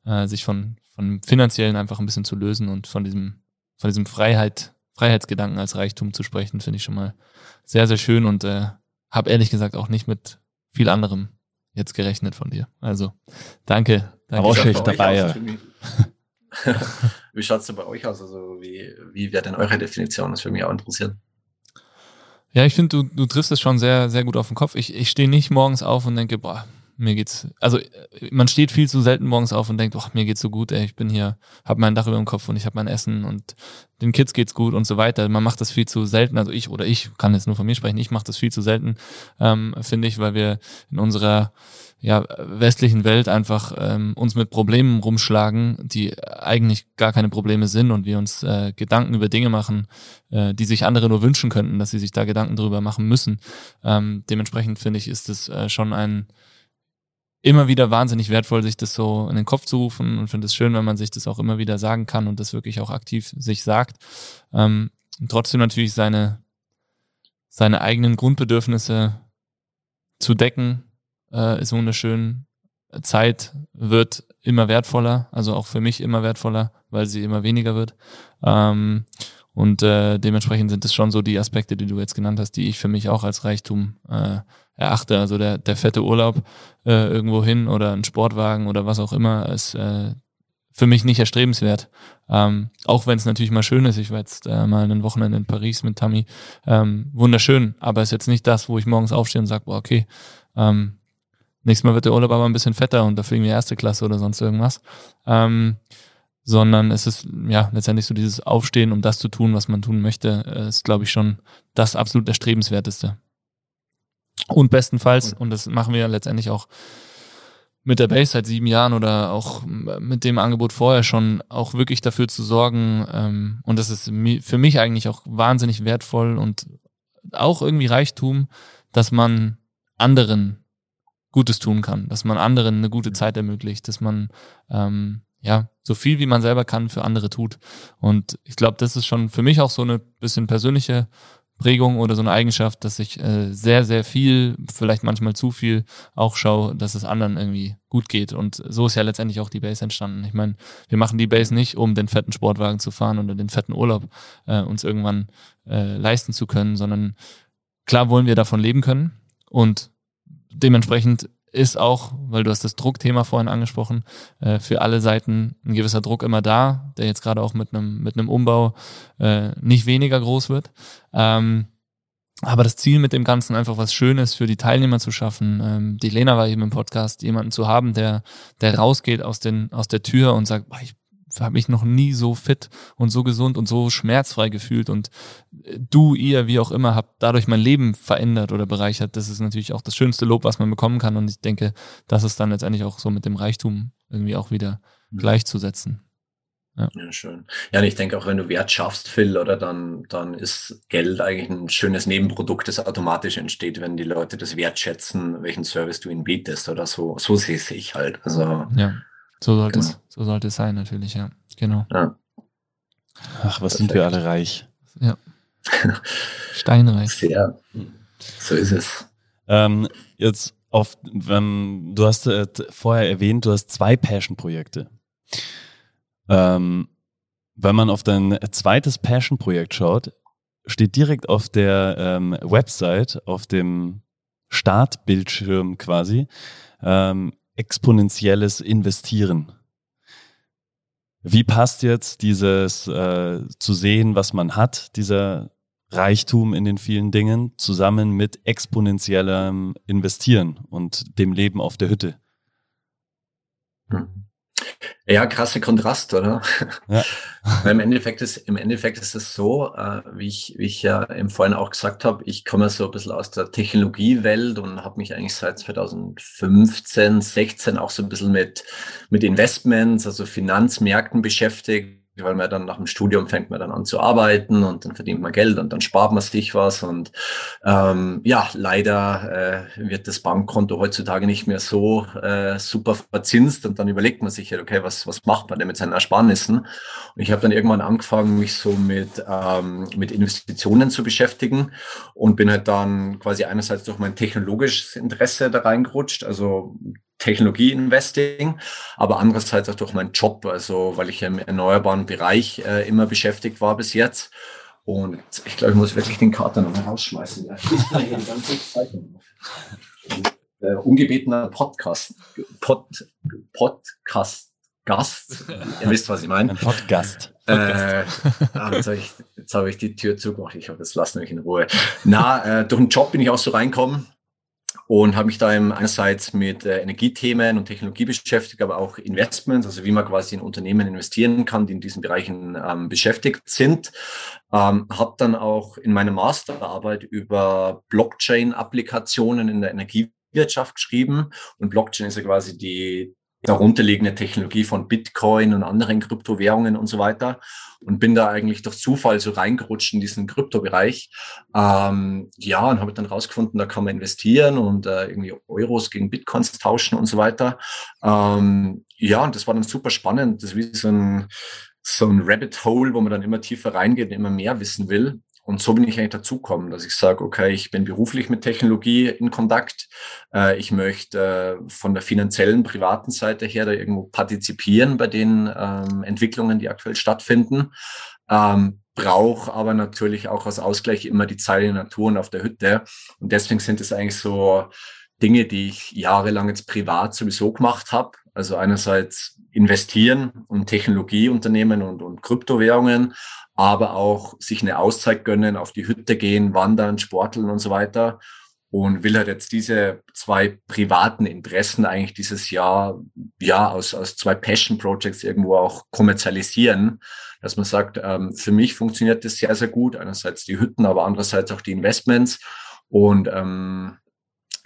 äh, sich von, von finanziellen einfach ein bisschen zu lösen und von diesem, von diesem Freiheit, Freiheitsgedanken als Reichtum zu sprechen, finde ich schon mal sehr, sehr schön und äh, habe ehrlich gesagt auch nicht mit viel anderem jetzt gerechnet von dir. Also danke. danke Rauschig dabei. Ja. wie schaut es denn bei euch aus? Also wie, wie wäre denn eure Definition? Das würde mich auch interessieren. Ja, ich finde, du, du triffst es schon sehr, sehr gut auf den Kopf. Ich, ich stehe nicht morgens auf und denke, boah, mir geht's, also man steht viel zu selten morgens auf und denkt, oh, mir geht's so gut, ey, ich bin hier, habe mein Dach über dem Kopf und ich habe mein Essen und den Kids geht's gut und so weiter. Man macht das viel zu selten, also ich oder ich kann jetzt nur von mir sprechen, ich mache das viel zu selten, ähm, finde ich, weil wir in unserer ja, westlichen Welt einfach ähm, uns mit Problemen rumschlagen, die eigentlich gar keine Probleme sind und wir uns äh, Gedanken über Dinge machen, äh, die sich andere nur wünschen könnten, dass sie sich da Gedanken drüber machen müssen. Ähm, dementsprechend finde ich, ist es äh, schon ein immer wieder wahnsinnig wertvoll, sich das so in den Kopf zu rufen und finde es schön, wenn man sich das auch immer wieder sagen kann und das wirklich auch aktiv sich sagt. Ähm, trotzdem natürlich seine, seine eigenen Grundbedürfnisse zu decken, äh, ist wunderschön. Zeit wird immer wertvoller, also auch für mich immer wertvoller, weil sie immer weniger wird. Ähm, und äh, dementsprechend sind es schon so die Aspekte, die du jetzt genannt hast, die ich für mich auch als Reichtum äh, erachte. Also der, der fette Urlaub äh, irgendwo hin oder ein Sportwagen oder was auch immer ist äh, für mich nicht erstrebenswert. Ähm, auch wenn es natürlich mal schön ist. Ich war jetzt äh, mal ein Wochenende in Paris mit Tammy. Ähm, wunderschön, aber ist jetzt nicht das, wo ich morgens aufstehe und sage, boah, okay, ähm, nächstes Mal wird der Urlaub aber ein bisschen fetter und da fliegen wir erste Klasse oder sonst irgendwas. Ähm, sondern es ist ja letztendlich so dieses Aufstehen, um das zu tun, was man tun möchte, äh, ist, glaube ich, schon das absolut erstrebenswerteste. Und bestenfalls, und das machen wir letztendlich auch mit der Base seit sieben Jahren oder auch mit dem Angebot vorher schon, auch wirklich dafür zu sorgen, ähm, und das ist für mich eigentlich auch wahnsinnig wertvoll und auch irgendwie Reichtum, dass man anderen Gutes tun kann, dass man anderen eine gute Zeit ermöglicht, dass man ähm, ja so viel wie man selber kann für andere tut. Und ich glaube, das ist schon für mich auch so eine bisschen persönliche Prägung oder so eine Eigenschaft, dass ich äh, sehr, sehr viel, vielleicht manchmal zu viel, auch schaue, dass es anderen irgendwie gut geht. Und so ist ja letztendlich auch die Base entstanden. Ich meine, wir machen die Base nicht, um den fetten Sportwagen zu fahren oder den fetten Urlaub äh, uns irgendwann äh, leisten zu können, sondern klar wollen wir davon leben können. Und dementsprechend ist auch, weil du hast das Druckthema vorhin angesprochen, äh, für alle Seiten ein gewisser Druck immer da, der jetzt gerade auch mit einem mit einem Umbau äh, nicht weniger groß wird. Ähm, aber das Ziel mit dem Ganzen einfach was Schönes für die Teilnehmer zu schaffen. Ähm, die Lena war eben im Podcast, jemanden zu haben, der der rausgeht aus den aus der Tür und sagt, boah, ich habe mich noch nie so fit und so gesund und so schmerzfrei gefühlt und äh, du, ihr, wie auch immer, habt dadurch mein Leben verändert oder bereichert. Das ist natürlich auch das schönste Lob, was man bekommen kann und ich denke, das ist dann letztendlich auch so mit dem Reichtum irgendwie auch wieder mhm. gleichzusetzen. Ja. ja, schön. Ja, und ich denke auch, wenn du Wert schaffst, Phil, oder dann, dann ist Geld eigentlich ein schönes Nebenprodukt, das automatisch entsteht, wenn die Leute das wertschätzen, welchen Service du ihnen bietest oder so. So sehe ich halt. Also, ja. So sollte genau. es, so sollte es sein, natürlich, ja. Genau. Ja. Ach, was Perfekt. sind wir alle reich. Ja. Steinreich. Sehr. So ist es. Ähm, jetzt auf, ähm, du hast äh, vorher erwähnt, du hast zwei Passion-Projekte. Ähm, wenn man auf dein zweites Passion-Projekt schaut, steht direkt auf der ähm, Website, auf dem Startbildschirm quasi, ähm, exponentielles Investieren. Wie passt jetzt dieses äh, zu sehen, was man hat, dieser Reichtum in den vielen Dingen, zusammen mit exponentiellem Investieren und dem Leben auf der Hütte? Hm. Ja, krasse Kontrast, oder? Ja. Im Endeffekt ist, im Endeffekt ist es so, äh, wie ich, wie ich ja im Vorhin auch gesagt habe, ich komme so ein bisschen aus der Technologiewelt und habe mich eigentlich seit 2015, 16 auch so ein bisschen mit, mit Investments, also Finanzmärkten beschäftigt weil man dann nach dem Studium fängt man dann an zu arbeiten und dann verdient man Geld und dann spart man sich was. Und ähm, ja, leider äh, wird das Bankkonto heutzutage nicht mehr so äh, super verzinst. Und dann überlegt man sich ja, okay, was, was macht man denn mit seinen Ersparnissen? Und ich habe dann irgendwann angefangen, mich so mit, ähm, mit Investitionen zu beschäftigen und bin halt dann quasi einerseits durch mein technologisches Interesse da reingerutscht, also Technologie-Investing, aber andererseits auch durch meinen Job, also weil ich im erneuerbaren Bereich äh, immer beschäftigt war bis jetzt. Und ich glaube, ich muss wirklich den Kater nochmal rausschmeißen. Ja. Äh, ungebetener Podcast. Pod, Podcast. Gast. Ihr wisst, was ich meine. Ein Podcast. Äh, ah, jetzt habe ich, hab ich die Tür zugemacht. Ich hoffe, das lassen mich in Ruhe. Na, äh, durch den Job bin ich auch so reinkommen und habe mich da eben einerseits mit äh, Energiethemen und Technologie beschäftigt, aber auch Investments, also wie man quasi in Unternehmen investieren kann, die in diesen Bereichen ähm, beschäftigt sind. Ähm, habe dann auch in meiner Masterarbeit über Blockchain-Applikationen in der Energiewirtschaft geschrieben und Blockchain ist ja quasi die darunterliegende Technologie von Bitcoin und anderen Kryptowährungen und so weiter und bin da eigentlich durch Zufall so reingerutscht in diesen Kryptobereich. Ähm, ja, und habe dann rausgefunden, da kann man investieren und äh, irgendwie Euros gegen Bitcoins tauschen und so weiter. Ähm, ja, und das war dann super spannend. Das ist wie so ein, so ein Rabbit Hole, wo man dann immer tiefer reingeht und immer mehr wissen will. Und so bin ich eigentlich dazugekommen, dass ich sage, okay, ich bin beruflich mit Technologie in Kontakt. Äh, ich möchte äh, von der finanziellen, privaten Seite her da irgendwo partizipieren bei den ähm, Entwicklungen, die aktuell stattfinden. Ähm, brauche aber natürlich auch als Ausgleich immer die Zeit in der Natur und auf der Hütte. Und deswegen sind es eigentlich so Dinge, die ich jahrelang jetzt privat sowieso gemacht habe. Also einerseits investieren und Technologieunternehmen und, und Kryptowährungen, aber auch sich eine Auszeit gönnen, auf die Hütte gehen, wandern, sporteln und so weiter. Und will halt jetzt diese zwei privaten Interessen eigentlich dieses Jahr, ja, aus, aus zwei Passion Projects irgendwo auch kommerzialisieren, dass man sagt, ähm, für mich funktioniert das sehr, sehr gut. Einerseits die Hütten, aber andererseits auch die Investments. Und ähm,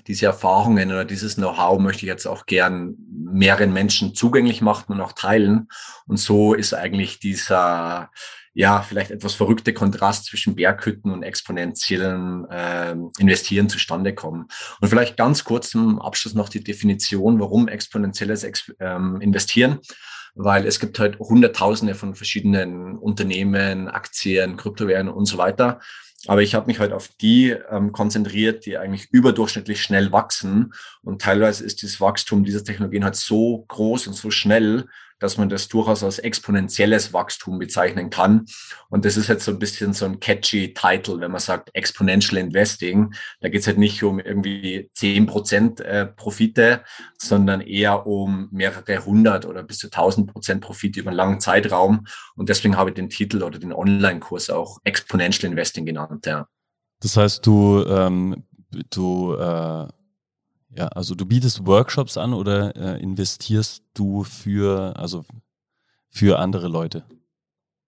diese Erfahrungen oder dieses Know-how möchte ich jetzt auch gern mehreren Menschen zugänglich machen und auch teilen. Und so ist eigentlich dieser, ja, vielleicht etwas verrückte Kontrast zwischen Berghütten und exponentiellen äh, Investieren zustande kommen. Und vielleicht ganz kurz zum Abschluss noch die Definition, warum exponentielles Ex ähm, Investieren weil es gibt halt Hunderttausende von verschiedenen Unternehmen, Aktien, Kryptowährungen und so weiter. Aber ich habe mich halt auf die ähm, konzentriert, die eigentlich überdurchschnittlich schnell wachsen. Und teilweise ist das Wachstum dieser Technologien halt so groß und so schnell, dass man das durchaus als exponentielles Wachstum bezeichnen kann. Und das ist jetzt so ein bisschen so ein catchy Title, wenn man sagt Exponential Investing. Da geht es halt nicht um irgendwie zehn Prozent äh, Profite, sondern eher um mehrere hundert oder bis zu tausend Prozent Profite über einen langen Zeitraum. Und deswegen habe ich den Titel oder den Online-Kurs auch Exponential Investing genannt. Ja. Das heißt, du, ähm, du äh ja, also du bietest Workshops an oder äh, investierst du für, also für andere Leute?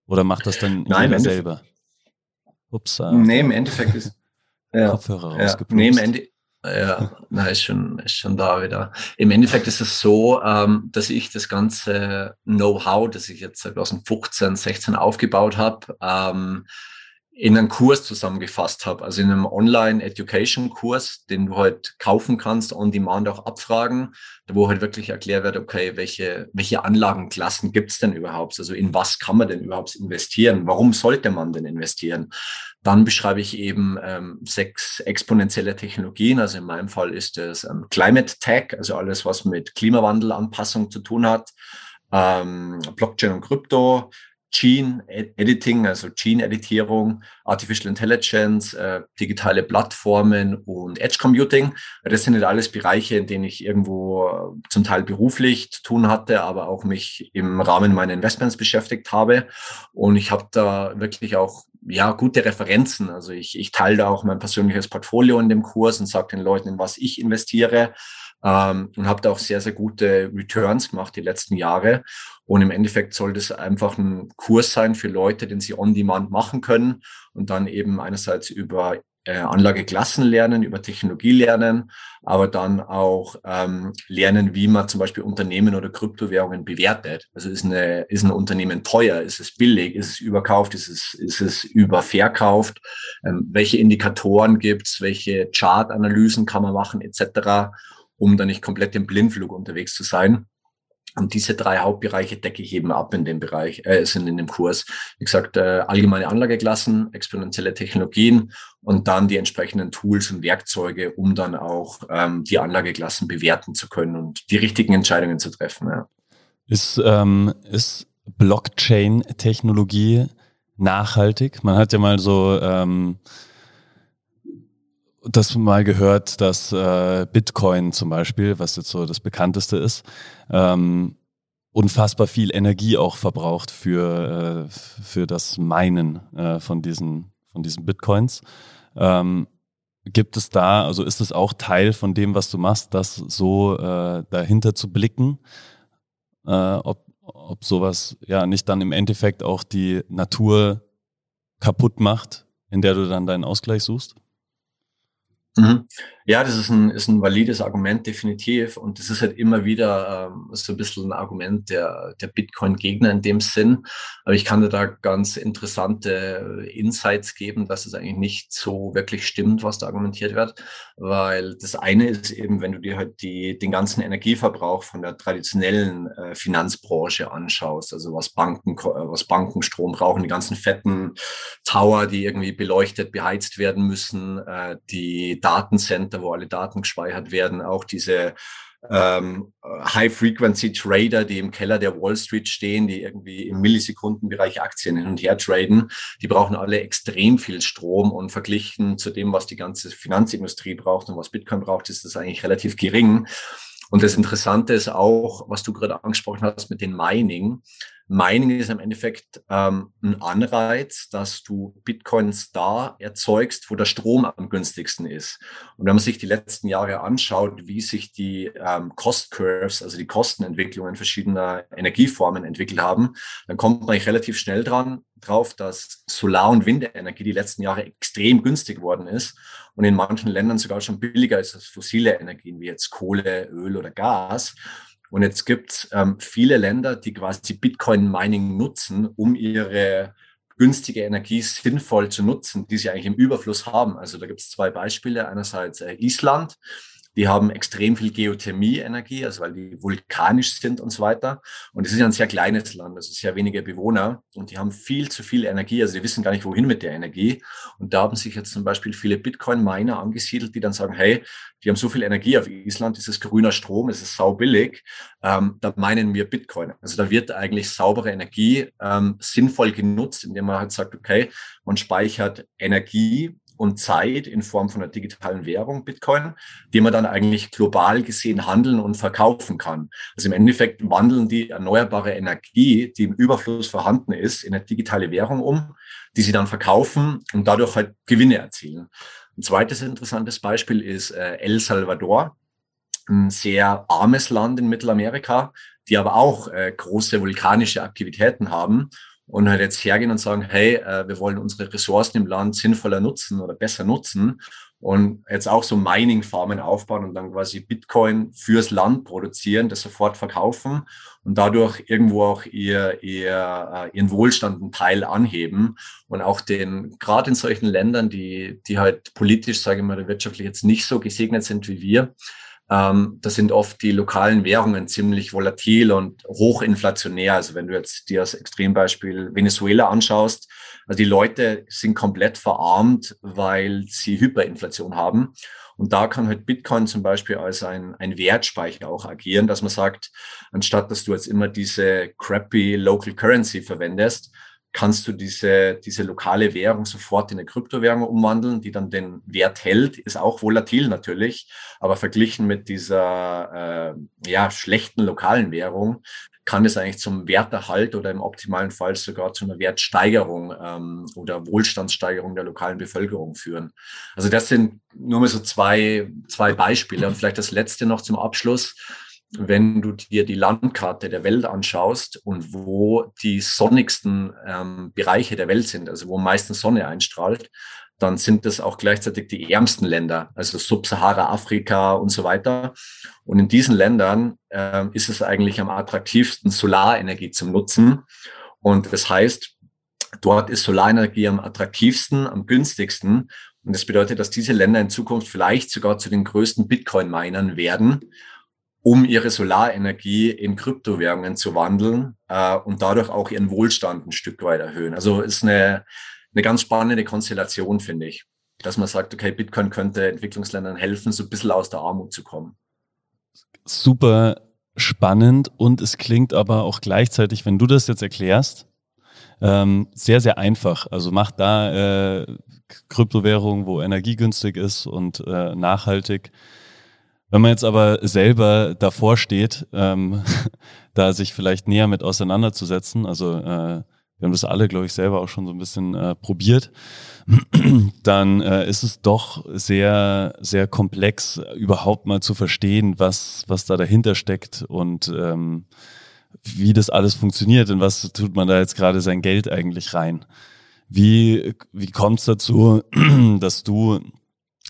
Oder macht das dann Nein, jeder selber? Ups. Äh, nee, im Endeffekt ist ja, Kopfhörer ja, nee, im Ende, ja, na, ist schon, ist schon da wieder. Im Endeffekt ist es so, ähm, dass ich das ganze Know-how, das ich jetzt 2015, 16 aufgebaut habe, ähm, in einen Kurs zusammengefasst habe, also in einem Online-Education-Kurs, den du halt kaufen kannst, on demand auch abfragen, wo halt wirklich erklärt wird, okay, welche, welche Anlagenklassen gibt's denn überhaupt? Also in was kann man denn überhaupt investieren? Warum sollte man denn investieren? Dann beschreibe ich eben ähm, sechs exponentielle Technologien. Also in meinem Fall ist es ähm, Climate Tech, also alles, was mit Klimawandelanpassung zu tun hat. Ähm, Blockchain und Krypto, Gene Editing, also Gene Editierung, Artificial Intelligence, äh, digitale Plattformen und Edge Computing. Das sind nicht alles Bereiche, in denen ich irgendwo äh, zum Teil beruflich zu tun hatte, aber auch mich im Rahmen meiner Investments beschäftigt habe. Und ich habe da wirklich auch ja, gute Referenzen. Also ich, ich teile da auch mein persönliches Portfolio in dem Kurs und sage den Leuten, in was ich investiere ähm, und habe da auch sehr, sehr gute Returns gemacht die letzten Jahre. Und im Endeffekt soll das einfach ein Kurs sein für Leute, den sie on demand machen können und dann eben einerseits über äh, Anlageklassen lernen, über Technologie lernen, aber dann auch ähm, lernen, wie man zum Beispiel Unternehmen oder Kryptowährungen bewertet. Also ist, eine, ist ein Unternehmen teuer, ist es billig, ist es überkauft, ist es, ist es überverkauft, ähm, welche Indikatoren gibt's, welche Chartanalysen kann man machen etc um da nicht komplett im Blindflug unterwegs zu sein. Und diese drei Hauptbereiche decke ich eben ab in dem Bereich, äh, sind in dem Kurs. Wie gesagt, äh, allgemeine Anlageklassen, exponentielle Technologien und dann die entsprechenden Tools und Werkzeuge, um dann auch ähm, die Anlageklassen bewerten zu können und die richtigen Entscheidungen zu treffen. Ja. Ist, ähm, ist Blockchain-Technologie nachhaltig? Man hat ja mal so ähm, das mal gehört, dass äh, Bitcoin zum Beispiel, was jetzt so das bekannteste ist, ähm, unfassbar viel Energie auch verbraucht für, äh, für das Meinen äh, von, diesen, von diesen Bitcoins. Ähm, gibt es da, also ist es auch Teil von dem, was du machst, das so äh, dahinter zu blicken, äh, ob, ob sowas ja nicht dann im Endeffekt auch die Natur kaputt macht, in der du dann deinen Ausgleich suchst? Mhm. Ja, das ist ein, ist ein valides Argument, definitiv. Und das ist halt immer wieder ähm, so ein bisschen ein Argument der, der Bitcoin-Gegner in dem Sinn. Aber ich kann dir da ganz interessante Insights geben, dass es eigentlich nicht so wirklich stimmt, was da argumentiert wird. Weil das eine ist eben, wenn du dir halt die, den ganzen Energieverbrauch von der traditionellen äh, Finanzbranche anschaust, also was Banken, äh, was Banken Strom brauchen, die ganzen fetten Tower, die irgendwie beleuchtet, beheizt werden müssen, äh, die Datencenter, wo alle Daten gespeichert werden, auch diese ähm, High-Frequency-Trader, die im Keller der Wall Street stehen, die irgendwie im Millisekundenbereich Aktien hin und her traden, die brauchen alle extrem viel Strom und verglichen zu dem, was die ganze Finanzindustrie braucht und was Bitcoin braucht, ist das eigentlich relativ gering. Und das Interessante ist auch, was du gerade angesprochen hast mit den Mining. Mining ist im Endeffekt ähm, ein Anreiz, dass du Bitcoins da erzeugst, wo der Strom am günstigsten ist. Und wenn man sich die letzten Jahre anschaut, wie sich die ähm, Cost Curves, also die Kostenentwicklungen verschiedener Energieformen entwickelt haben, dann kommt man relativ schnell dran, drauf, dass Solar- und Windenergie die letzten Jahre extrem günstig worden ist und in manchen Ländern sogar schon billiger ist als fossile Energien wie jetzt Kohle, Öl oder Gas. Und jetzt gibt es ähm, viele Länder, die quasi Bitcoin-Mining nutzen, um ihre günstige Energie sinnvoll zu nutzen, die sie eigentlich im Überfluss haben. Also da gibt es zwei Beispiele. Einerseits äh, Island, die haben extrem viel Geothermie-Energie, also weil die vulkanisch sind und so weiter. Und es ist ja ein sehr kleines Land, also sehr wenige Bewohner und die haben viel zu viel Energie, also die wissen gar nicht, wohin mit der Energie. Und da haben sich jetzt zum Beispiel viele Bitcoin-Miner angesiedelt, die dann sagen, hey, die haben so viel Energie auf Island, das ist grüner Strom, es ist saubillig, ähm, da meinen wir Bitcoin. Also da wird eigentlich saubere Energie ähm, sinnvoll genutzt, indem man halt sagt, okay, man speichert Energie und Zeit in Form von einer digitalen Währung, Bitcoin, die man dann eigentlich global gesehen handeln und verkaufen kann. Also im Endeffekt wandeln die erneuerbare Energie, die im Überfluss vorhanden ist, in eine digitale Währung um, die sie dann verkaufen und dadurch halt Gewinne erzielen. Ein zweites interessantes Beispiel ist äh, El Salvador, ein sehr armes Land in Mittelamerika, die aber auch äh, große vulkanische Aktivitäten haben und halt jetzt hergehen und sagen, hey, äh, wir wollen unsere Ressourcen im Land sinnvoller nutzen oder besser nutzen und jetzt auch so Mining-Farmen aufbauen und dann quasi Bitcoin fürs Land produzieren, das sofort verkaufen und dadurch irgendwo auch ihr, ihr, äh, ihren Wohlstand einen Teil anheben und auch den, gerade in solchen Ländern, die, die halt politisch, sage ich mal, wirtschaftlich jetzt nicht so gesegnet sind wie wir, ähm, da sind oft die lokalen Währungen ziemlich volatil und hochinflationär. Also wenn du jetzt dir als Extrembeispiel Venezuela anschaust, also die Leute sind komplett verarmt, weil sie Hyperinflation haben. Und da kann halt Bitcoin zum Beispiel als ein, ein Wertspeicher auch agieren, dass man sagt, anstatt dass du jetzt immer diese crappy Local Currency verwendest, kannst du diese, diese lokale Währung sofort in eine Kryptowährung umwandeln, die dann den Wert hält, ist auch volatil natürlich, aber verglichen mit dieser äh, ja, schlechten lokalen Währung kann es eigentlich zum Werterhalt oder im optimalen Fall sogar zu einer Wertsteigerung ähm, oder Wohlstandssteigerung der lokalen Bevölkerung führen. Also das sind nur mal so zwei, zwei Beispiele. Und vielleicht das letzte noch zum Abschluss wenn du dir die Landkarte der Welt anschaust und wo die sonnigsten ähm, Bereiche der Welt sind, also wo meistens Sonne einstrahlt, dann sind das auch gleichzeitig die ärmsten Länder, also Subsahara, Afrika und so weiter. Und in diesen Ländern äh, ist es eigentlich am attraktivsten, Solarenergie zum Nutzen. Und das heißt, dort ist Solarenergie am attraktivsten, am günstigsten. Und das bedeutet, dass diese Länder in Zukunft vielleicht sogar zu den größten Bitcoin-Minern werden, um ihre Solarenergie in Kryptowährungen zu wandeln äh, und dadurch auch ihren Wohlstand ein Stück weit erhöhen. Also ist eine, eine ganz spannende Konstellation, finde ich, dass man sagt, okay, Bitcoin könnte Entwicklungsländern helfen, so ein bisschen aus der Armut zu kommen. Super spannend und es klingt aber auch gleichzeitig, wenn du das jetzt erklärst, ähm, sehr, sehr einfach. Also macht da äh, Kryptowährung, wo Energie günstig ist und äh, nachhaltig wenn man jetzt aber selber davor steht, ähm, da sich vielleicht näher mit auseinanderzusetzen, also äh, wir haben das alle, glaube ich, selber auch schon so ein bisschen äh, probiert, dann äh, ist es doch sehr, sehr komplex, überhaupt mal zu verstehen, was, was da dahinter steckt und ähm, wie das alles funktioniert und was tut man da jetzt gerade sein Geld eigentlich rein. Wie, wie kommt es dazu, dass du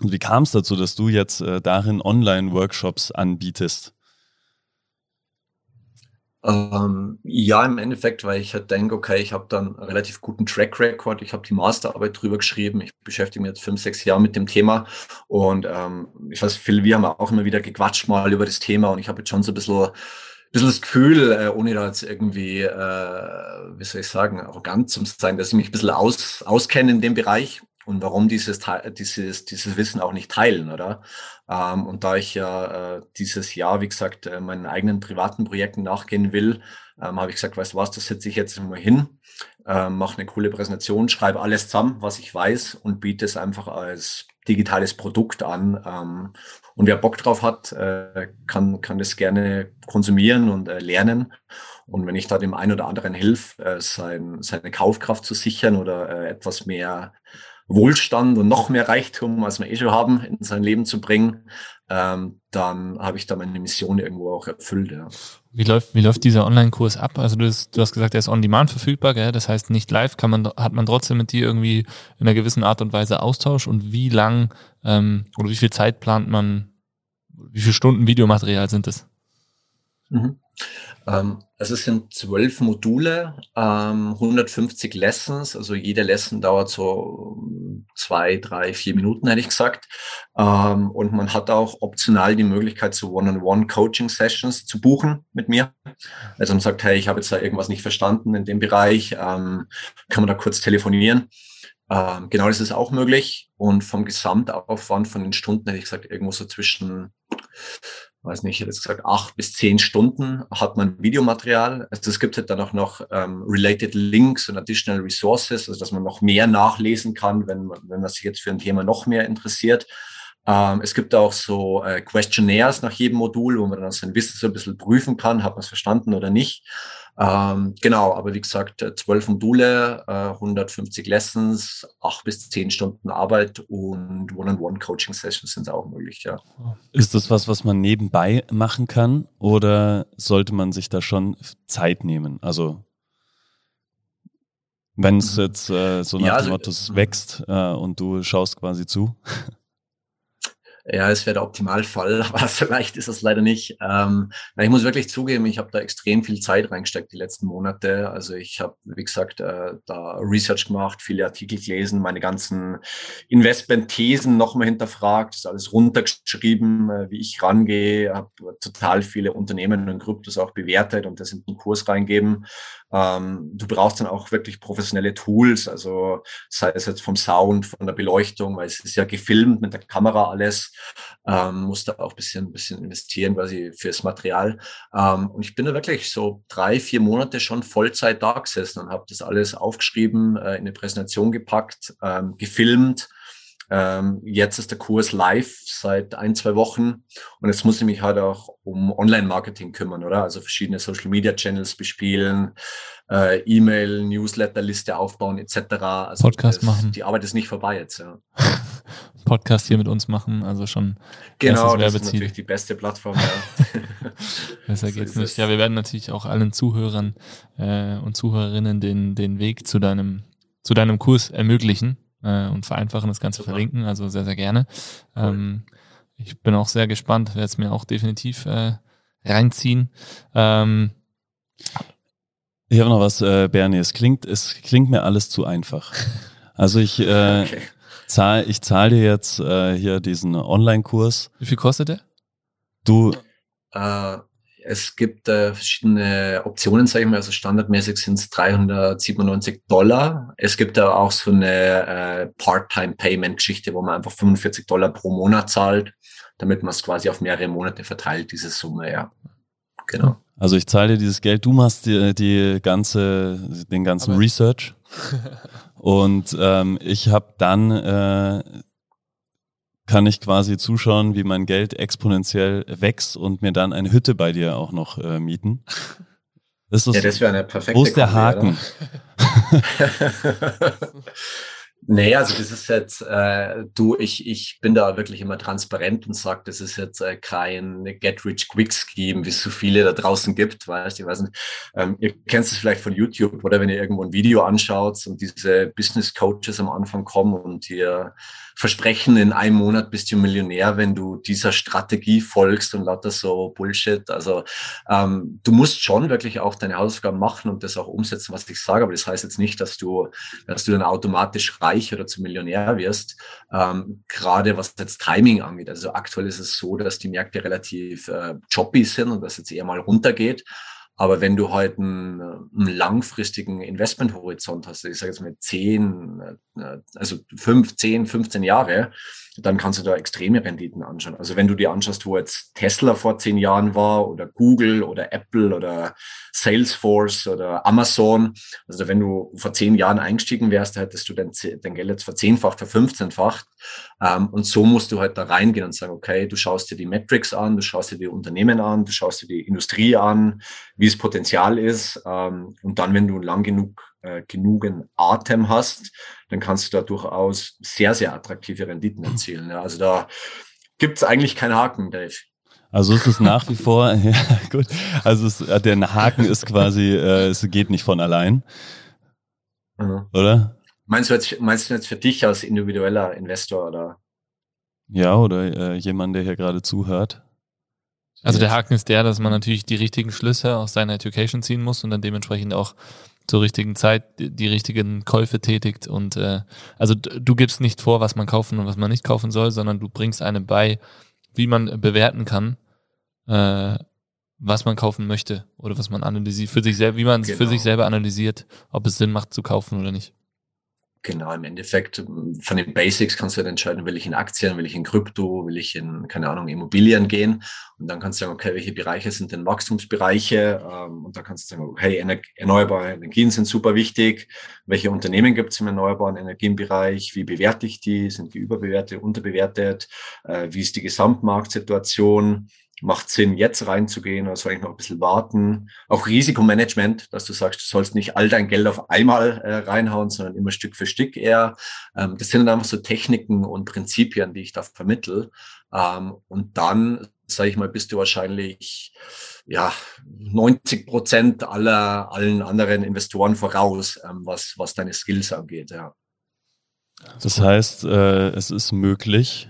und wie kam es dazu, dass du jetzt äh, darin Online-Workshops anbietest? Ähm, ja, im Endeffekt, weil ich halt denke, okay, ich habe dann einen relativ guten Track Record, ich habe die Masterarbeit drüber geschrieben, ich beschäftige mich jetzt fünf, sechs Jahre mit dem Thema. Und ähm, ich weiß, Phil, wir haben auch immer wieder gequatscht mal über das Thema. Und ich habe jetzt schon so ein bisschen bisschen das Gefühl, äh, ohne da jetzt irgendwie, äh, wie soll ich sagen, arrogant zu sein, dass ich mich ein bisschen aus, auskenne in dem Bereich und warum dieses, dieses, dieses Wissen auch nicht teilen, oder? Ähm, und da ich ja äh, dieses Jahr, wie gesagt, äh, meinen eigenen privaten Projekten nachgehen will, ähm, habe ich gesagt, weißt du was, das setze ich jetzt mal hin, äh, mache eine coole Präsentation, schreibe alles zusammen, was ich weiß und biete es einfach als digitales Produkt an. Ähm, und wer Bock drauf hat, äh, kann, kann das gerne konsumieren und äh, lernen. Und wenn ich da dem einen oder anderen hilf, äh, sein, seine Kaufkraft zu sichern oder äh, etwas mehr Wohlstand und noch mehr Reichtum, als wir eh schon haben, in sein Leben zu bringen, ähm, dann habe ich da meine Mission irgendwo auch erfüllt. Ja. Wie läuft, wie läuft dieser Online-Kurs ab? Also du hast, du hast gesagt, er ist on demand verfügbar, gell? das heißt nicht live, kann man, hat man trotzdem mit dir irgendwie in einer gewissen Art und Weise Austausch und wie lang ähm, oder wie viel Zeit plant man, wie viele Stunden Videomaterial sind es? Mhm. Ähm, also es sind zwölf Module, ähm, 150 Lessons, also jede Lesson dauert so zwei, drei, vier Minuten, hätte ich gesagt. Ähm, und man hat auch optional die Möglichkeit, so One-on-One-Coaching-Sessions zu buchen mit mir. Also man sagt, hey, ich habe jetzt da irgendwas nicht verstanden in dem Bereich, ähm, kann man da kurz telefonieren. Ähm, genau das ist auch möglich. Und vom Gesamtaufwand von den Stunden hätte ich gesagt, irgendwo so zwischen weiß nicht, ich jetzt gesagt, acht bis zehn Stunden hat man Videomaterial. Also es gibt halt dann auch noch ähm, related Links und additional resources, also dass man noch mehr nachlesen kann, wenn man, wenn man sich jetzt für ein Thema noch mehr interessiert. Ähm, es gibt auch so äh, Questionnaires nach jedem Modul, wo man dann sein Wissen so ein bisschen prüfen kann, hat man es verstanden oder nicht. Ähm, genau, aber wie gesagt, äh, zwölf Module, äh, 150 Lessons, acht bis zehn Stunden Arbeit und One-on-One-Coaching-Sessions sind auch möglich, ja. Ist das was, was man nebenbei machen kann oder sollte man sich da schon Zeit nehmen? Also Wenn es mhm. jetzt äh, so nach ja, dem also, Motto, es wächst äh, und du schaust quasi zu. Ja, es wäre der Optimalfall, aber so leicht ist es leider nicht. Ähm, ich muss wirklich zugeben, ich habe da extrem viel Zeit reingesteckt die letzten Monate. Also ich habe, wie gesagt, äh, da Research gemacht, viele Artikel gelesen, meine ganzen Investment-Thesen nochmal hinterfragt, das alles runtergeschrieben, äh, wie ich rangehe, habe total viele Unternehmen und Kryptos auch bewertet und das in den Kurs reingeben. Ähm, du brauchst dann auch wirklich professionelle Tools, also sei es jetzt vom Sound, von der Beleuchtung, weil es ist ja gefilmt mit der Kamera alles, ähm, musst da auch bisschen, bisschen investieren quasi fürs Material. Ähm, und ich bin da wirklich so drei, vier Monate schon Vollzeit da gesessen und habe das alles aufgeschrieben, äh, in eine Präsentation gepackt, ähm, gefilmt ähm, jetzt ist der Kurs live seit ein, zwei Wochen und jetzt muss ich mich halt auch um Online-Marketing kümmern, oder? Also verschiedene Social-Media-Channels bespielen, äh, E-Mail, Newsletter-Liste aufbauen etc. Also Podcast das, machen. Die Arbeit ist nicht vorbei jetzt, ja. Podcast hier mit uns machen, also schon genau, das ist natürlich die beste Plattform. Ja. Besser geht's so nicht. Ja, wir werden natürlich auch allen Zuhörern äh, und Zuhörerinnen den, den Weg zu deinem, zu deinem Kurs ermöglichen äh, und vereinfachen, das Ganze Super. verlinken. Also sehr, sehr gerne. Cool. Ähm, ich bin auch sehr gespannt, werde es mir auch definitiv äh, reinziehen. Ähm, ich habe noch was, äh, Bernie. Es klingt, es klingt mir alles zu einfach. Also ich äh, okay. zahl, ich zahle dir jetzt äh, hier diesen Online-Kurs. Wie viel kostet der? Du. Äh, es gibt äh, verschiedene Optionen, sage ich mal. Also standardmäßig sind es 397 Dollar. Es gibt da auch so eine äh, Part-Time-Payment-Geschichte, wo man einfach 45 Dollar pro Monat zahlt, damit man es quasi auf mehrere Monate verteilt, diese Summe, ja. Genau. Also ich zahle dir dieses Geld, du machst die, die ganze, den ganzen Aber Research. Und ähm, ich habe dann äh, kann ich quasi zuschauen, wie mein Geld exponentiell wächst und mir dann eine Hütte bei dir auch noch äh, mieten. Das ist, ja, das wäre eine perfekte Wo ist der Haken? Naja, also das ist jetzt, äh, du, ich, ich bin da wirklich immer transparent und sage, das ist jetzt äh, kein Get-Rich-Quick-Scheme, wie es so viele da draußen gibt, weißt du, ich weiß nicht, ähm, ihr kennt es vielleicht von YouTube oder wenn ihr irgendwo ein Video anschaut und diese Business-Coaches am Anfang kommen und ihr versprechen, in einem Monat bist du Millionär, wenn du dieser Strategie folgst und lauter so Bullshit. Also ähm, du musst schon wirklich auch deine Hausaufgaben machen und das auch umsetzen, was ich sage. Aber das heißt jetzt nicht, dass du, dass du dann automatisch reich oder zum Millionär wirst. Ähm, Gerade was jetzt Timing angeht. Also aktuell ist es so, dass die Märkte relativ äh, choppy sind und dass jetzt eher mal runtergeht. Aber wenn du halt einen, einen langfristigen Investmenthorizont hast, ich sage jetzt mal zehn, äh, also fünf, zehn, 15 Jahre, dann kannst du da extreme Renditen anschauen. Also wenn du dir anschaust, wo jetzt Tesla vor zehn Jahren war oder Google oder Apple oder Salesforce oder Amazon, also wenn du vor zehn Jahren eingestiegen wärst, hättest du dein, dein Geld jetzt verzehnfacht, verfünfzehnfacht. Ähm, und so musst du halt da reingehen und sagen, okay, du schaust dir die Metrics an, du schaust dir die Unternehmen an, du schaust dir die Industrie an, wie es Potenzial ist. Ähm, und dann, wenn du lang genug äh, genugen Atem hast, dann kannst du da durchaus sehr, sehr attraktive Renditen erzielen. Ja. Also da gibt es eigentlich keinen Haken, Dave. Also ist es nach wie vor, ja gut, also es, äh, der Haken ist quasi, äh, es geht nicht von allein. Mhm. Oder? Meinst du, jetzt, meinst du jetzt für dich als individueller Investor oder? Ja, oder äh, jemand, der hier gerade zuhört. Also der Haken ist der, dass man natürlich die richtigen Schlüsse aus seiner Education ziehen muss und dann dementsprechend auch zur richtigen Zeit die richtigen Käufe tätigt. Und äh, also du gibst nicht vor, was man kaufen und was man nicht kaufen soll, sondern du bringst einem bei, wie man bewerten kann, äh, was man kaufen möchte oder was man analysiert für sich selber, wie man es genau. für sich selber analysiert, ob es Sinn macht zu kaufen oder nicht. Genau, im Endeffekt von den Basics kannst du halt entscheiden, will ich in Aktien, will ich in Krypto, will ich in, keine Ahnung, Immobilien gehen. Und dann kannst du sagen, okay, welche Bereiche sind denn Wachstumsbereiche? Ähm, und da kannst du sagen, okay, erneuerbare Energien sind super wichtig. Welche Unternehmen gibt es im erneuerbaren Energienbereich? Wie bewerte ich die? Sind die überbewertet, unterbewertet? Äh, wie ist die Gesamtmarktsituation? Macht Sinn, jetzt reinzugehen oder soll ich noch ein bisschen warten? Auch Risikomanagement, dass du sagst, du sollst nicht all dein Geld auf einmal äh, reinhauen, sondern immer Stück für Stück eher. Ähm, das sind dann einfach so Techniken und Prinzipien, die ich da vermittel. Ähm, und dann, sage ich mal, bist du wahrscheinlich ja 90 Prozent aller allen anderen Investoren voraus, ähm, was was deine Skills angeht. Ja. Das heißt, äh, es ist möglich,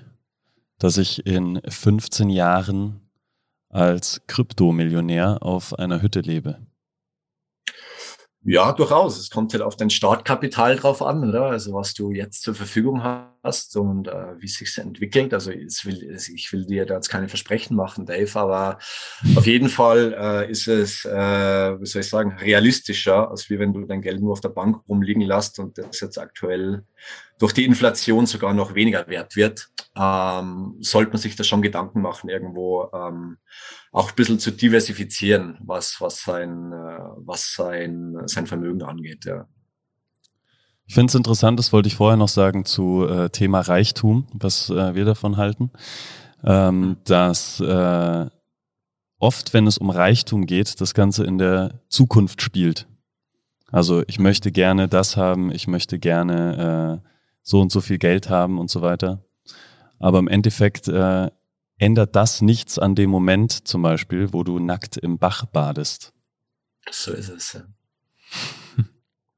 dass ich in 15 Jahren als Kryptomillionär auf einer Hütte lebe? Ja, durchaus. Es kommt halt auf dein Startkapital drauf an, oder? Also was du jetzt zur Verfügung hast und äh, wie sich entwickelt. Also ich will, ich will dir da jetzt keine Versprechen machen, Dave, aber auf jeden Fall äh, ist es, äh, wie soll ich sagen, realistischer, als wie wenn du dein Geld nur auf der Bank rumliegen lässt und das jetzt aktuell durch die Inflation sogar noch weniger wert wird, ähm, sollte man sich da schon Gedanken machen, irgendwo ähm, auch ein bisschen zu diversifizieren, was, was, sein, äh, was sein, sein Vermögen angeht. Ja. Ich finde es interessant, das wollte ich vorher noch sagen zu äh, Thema Reichtum, was äh, wir davon halten, ähm, dass äh, oft, wenn es um Reichtum geht, das Ganze in der Zukunft spielt. Also ich möchte gerne das haben, ich möchte gerne äh, so und so viel Geld haben und so weiter. Aber im Endeffekt äh, ändert das nichts an dem Moment zum Beispiel, wo du nackt im Bach badest. So ist es. Ja.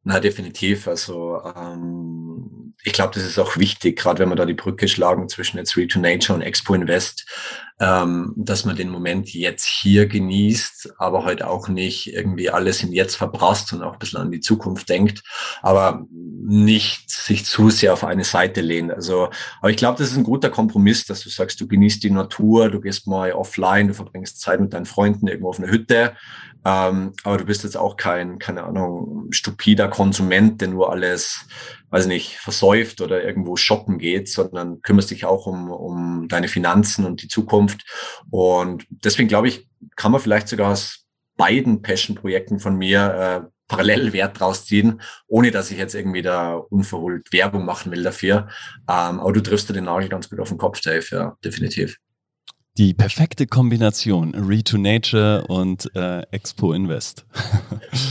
Na, definitiv. Also ähm, ich glaube, das ist auch wichtig, gerade wenn wir da die Brücke schlagen zwischen jetzt Read to Nature und Expo Invest, ähm, dass man den Moment jetzt hier genießt, aber heute halt auch nicht irgendwie alles im Jetzt verprasst und auch ein bisschen an die Zukunft denkt, aber nicht sich zu sehr auf eine Seite lehnt. Also, aber ich glaube, das ist ein guter Kompromiss, dass du sagst, du genießt die Natur, du gehst mal offline, du verbringst Zeit mit deinen Freunden irgendwo auf einer Hütte, ähm, aber du bist jetzt auch kein, keine Ahnung, stupider Konsument, der nur alles, weiß nicht, versäuft oder irgendwo shoppen geht, sondern kümmerst dich auch um, um deine Finanzen und die Zukunft. Und deswegen glaube ich, kann man vielleicht sogar aus beiden Passion-Projekten von mir äh, parallel Wert draus ziehen, ohne dass ich jetzt irgendwie da unverholt Werbung machen will dafür. Ähm, aber du triffst den Nagel ganz gut auf den Kopf, Dave, ja, definitiv die perfekte Kombination Re to Nature und äh, Expo Invest.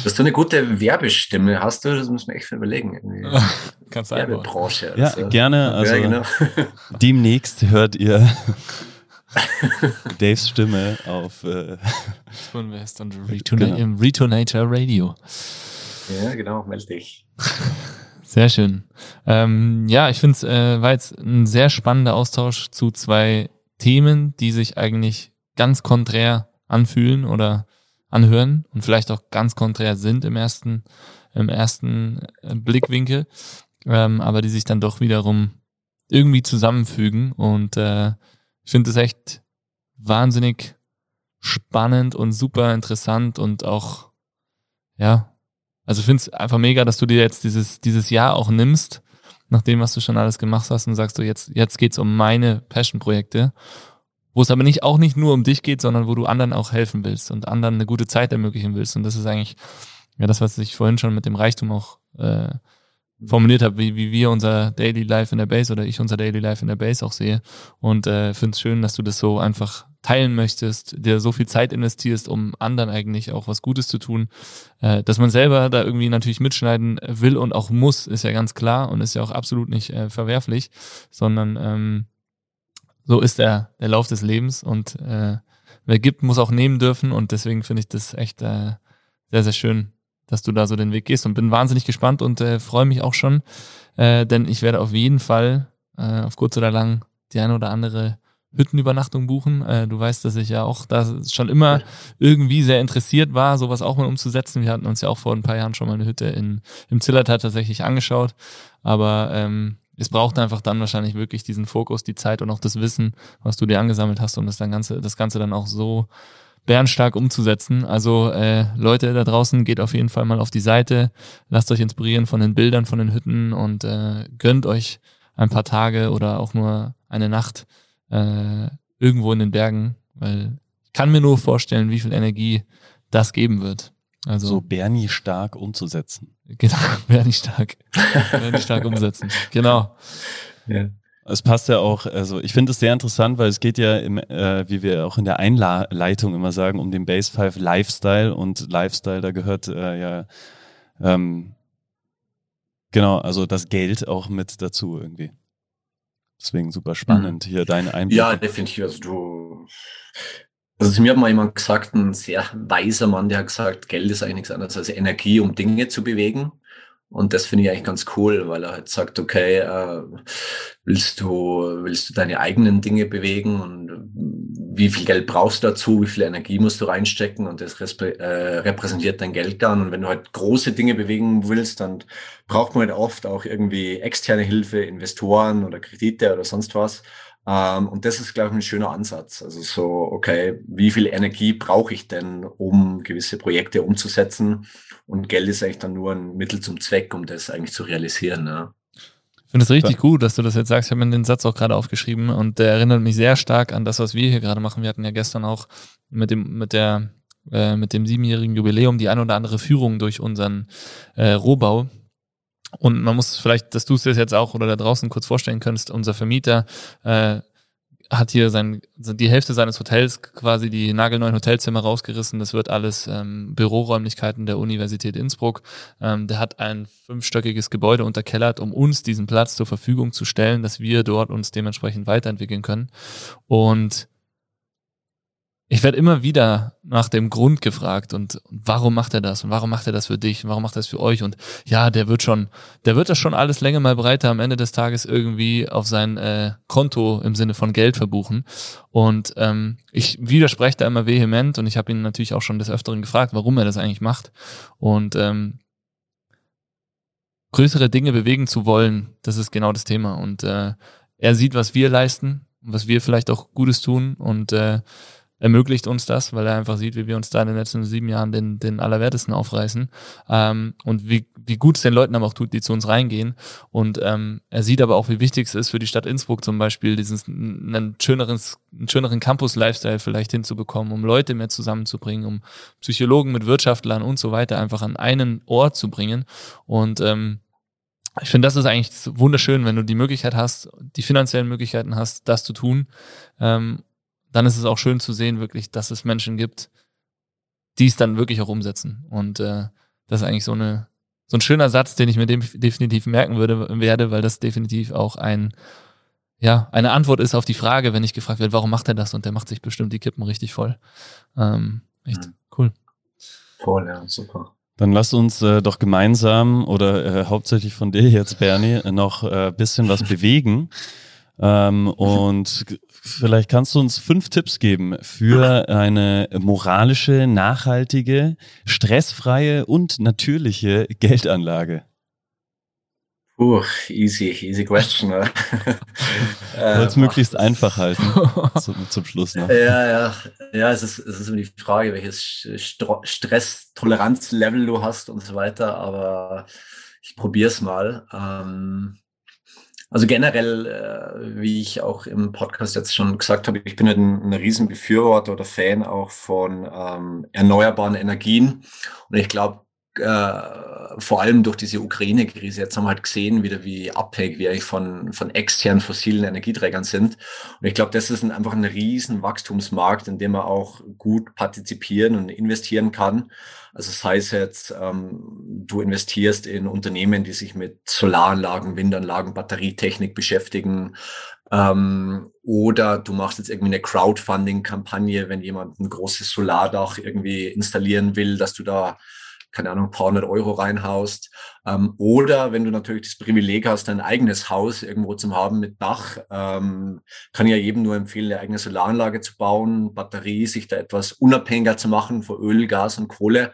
Dass du eine gute Werbestimme hast, du, das muss man echt überlegen. Kannst Werbebranche. Ja, also. gerne. Also ja, genau. demnächst hört ihr Daves Stimme auf äh, Expo Invest und Retona genau. im Retonator Radio. Ja, genau, melde dich. Sehr schön. Ähm, ja, ich finde es äh, war jetzt ein sehr spannender Austausch zu zwei Themen, die sich eigentlich ganz konträr anfühlen oder anhören und vielleicht auch ganz konträr sind im ersten, im ersten äh, Blickwinkel, ähm, aber die sich dann doch wiederum irgendwie zusammenfügen. Und äh, ich finde es echt wahnsinnig spannend und super interessant und auch, ja, also ich finde es einfach mega, dass du dir jetzt dieses, dieses Jahr auch nimmst nach dem, was du schon alles gemacht hast und sagst du, jetzt, jetzt geht's um meine Passion-Projekte, wo es aber nicht auch nicht nur um dich geht, sondern wo du anderen auch helfen willst und anderen eine gute Zeit ermöglichen willst. Und das ist eigentlich ja das, was ich vorhin schon mit dem Reichtum auch äh, formuliert habe, wie, wie wir unser Daily Life in der Base oder ich unser Daily Life in der Base auch sehe. Und äh, finde es schön, dass du das so einfach teilen möchtest, dir so viel Zeit investierst, um anderen eigentlich auch was Gutes zu tun. Äh, dass man selber da irgendwie natürlich mitschneiden will und auch muss, ist ja ganz klar und ist ja auch absolut nicht äh, verwerflich, sondern ähm, so ist der, der Lauf des Lebens und äh, wer gibt, muss auch nehmen dürfen und deswegen finde ich das echt äh, sehr, sehr schön, dass du da so den Weg gehst und bin wahnsinnig gespannt und äh, freue mich auch schon, äh, denn ich werde auf jeden Fall äh, auf kurz oder lang die eine oder andere Hüttenübernachtung buchen. Äh, du weißt, dass ich ja auch da schon immer irgendwie sehr interessiert war, sowas auch mal umzusetzen. Wir hatten uns ja auch vor ein paar Jahren schon mal eine Hütte in, im Zillertal tatsächlich angeschaut. Aber ähm, es braucht einfach dann wahrscheinlich wirklich diesen Fokus, die Zeit und auch das Wissen, was du dir angesammelt hast, um das, dann Ganze, das Ganze dann auch so bärenstark umzusetzen. Also äh, Leute da draußen, geht auf jeden Fall mal auf die Seite, lasst euch inspirieren von den Bildern von den Hütten und äh, gönnt euch ein paar Tage oder auch nur eine Nacht äh, irgendwo in den Bergen, weil ich kann mir nur vorstellen, wie viel Energie das geben wird. Also so Bernie stark umzusetzen. Genau, Bernie stark. Bernie stark umsetzen. Genau. Ja. Es passt ja auch, also ich finde es sehr interessant, weil es geht ja, im, äh, wie wir auch in der Einleitung immer sagen, um den Base 5 Lifestyle und Lifestyle, da gehört äh, ja ähm, genau, also das Geld auch mit dazu irgendwie. Deswegen super spannend mhm. hier deine Einblick. Ja, definitiv. Also du, also mir hat mal jemand gesagt, ein sehr weiser Mann, der hat gesagt, Geld ist eigentlich nichts anderes als Energie, um Dinge zu bewegen. Und das finde ich eigentlich ganz cool, weil er halt sagt, okay, äh, willst du, willst du deine eigenen Dinge bewegen und wie viel Geld brauchst du dazu, wie viel Energie musst du reinstecken und das äh, repräsentiert dein Geld dann. Und wenn du halt große Dinge bewegen willst, dann braucht man halt oft auch irgendwie externe Hilfe, Investoren oder Kredite oder sonst was. Ähm, und das ist, glaube ich, ein schöner Ansatz. Also so, okay, wie viel Energie brauche ich denn, um gewisse Projekte umzusetzen? Und Geld ist eigentlich dann nur ein Mittel zum Zweck, um das eigentlich zu realisieren. Ja. Ich finde es richtig ja. gut, dass du das jetzt sagst. Ich habe mir den Satz auch gerade aufgeschrieben und der erinnert mich sehr stark an das, was wir hier gerade machen. Wir hatten ja gestern auch mit dem, mit der, äh, mit dem siebenjährigen Jubiläum die ein oder andere Führung durch unseren äh, Rohbau. Und man muss vielleicht, dass du es dir jetzt auch oder da draußen kurz vorstellen könntest, unser Vermieter äh, hat hier sein, die Hälfte seines Hotels quasi die nagelneuen Hotelzimmer rausgerissen. Das wird alles ähm, Büroräumlichkeiten der Universität Innsbruck. Ähm, der hat ein fünfstöckiges Gebäude unterkellert, um uns diesen Platz zur Verfügung zu stellen, dass wir dort uns dementsprechend weiterentwickeln können. Und ich werde immer wieder nach dem Grund gefragt und warum macht er das und warum macht er das für dich und warum macht er das für euch? Und ja, der wird schon, der wird das schon alles länger mal breiter am Ende des Tages irgendwie auf sein äh, Konto im Sinne von Geld verbuchen. Und ähm, ich widerspreche da immer vehement und ich habe ihn natürlich auch schon des Öfteren gefragt, warum er das eigentlich macht. Und ähm, größere Dinge bewegen zu wollen, das ist genau das Thema. Und äh, er sieht, was wir leisten, was wir vielleicht auch Gutes tun. Und äh, ermöglicht uns das, weil er einfach sieht, wie wir uns da in den letzten sieben Jahren den, den Allerwertesten aufreißen ähm, und wie, wie gut es den Leuten aber auch tut, die zu uns reingehen. Und ähm, er sieht aber auch, wie wichtig es ist für die Stadt Innsbruck zum Beispiel, dieses einen schöneren, einen schöneren Campus-Lifestyle vielleicht hinzubekommen, um Leute mehr zusammenzubringen, um Psychologen mit Wirtschaftlern und so weiter einfach an einen Ort zu bringen. Und ähm, ich finde, das ist eigentlich wunderschön, wenn du die Möglichkeit hast, die finanziellen Möglichkeiten hast, das zu tun ähm, dann ist es auch schön zu sehen, wirklich, dass es Menschen gibt, die es dann wirklich auch umsetzen. Und äh, das ist eigentlich so eine so ein schöner Satz, den ich mir definitiv merken würde werde, weil das definitiv auch ein ja eine Antwort ist auf die Frage, wenn ich gefragt werde, warum macht er das? Und der macht sich bestimmt die Kippen richtig voll. Ähm, echt mhm. cool. Voll, ja, super. Dann lass uns äh, doch gemeinsam oder äh, hauptsächlich von dir jetzt, Bernie, noch äh, bisschen was bewegen. Ähm, und Vielleicht kannst du uns fünf Tipps geben für eine moralische, nachhaltige, stressfreie und natürliche Geldanlage. Uh, easy, easy question. Ne? äh, es möglichst einfach halten zum, zum Schluss noch. Ja, ja, ja. Es ist, es ist immer die Frage, welches Stresstoleranzlevel du hast und so weiter. Aber ich probiere es mal. Ähm, also generell, äh, wie ich auch im Podcast jetzt schon gesagt habe, ich bin ein, ein riesen Befürworter oder Fan auch von ähm, erneuerbaren Energien. Und ich glaube, äh, vor allem durch diese Ukraine-Krise, jetzt haben wir halt gesehen, wieder wie abhängig wir eigentlich von, von externen fossilen Energieträgern sind. Und ich glaube, das ist ein, einfach ein riesen Wachstumsmarkt, in dem man auch gut partizipieren und investieren kann. Also das heißt jetzt, ähm, du investierst in Unternehmen, die sich mit Solaranlagen, Windanlagen, Batterietechnik beschäftigen, ähm, oder du machst jetzt irgendwie eine Crowdfunding-Kampagne, wenn jemand ein großes Solardach irgendwie installieren will, dass du da keine Ahnung, ein paar hundert Euro reinhaust. Ähm, oder wenn du natürlich das Privileg hast, ein eigenes Haus irgendwo zu haben mit Dach, ähm, kann ich ja jedem nur empfehlen, eine eigene Solaranlage zu bauen, Batterie, sich da etwas unabhängiger zu machen von Öl, Gas und Kohle,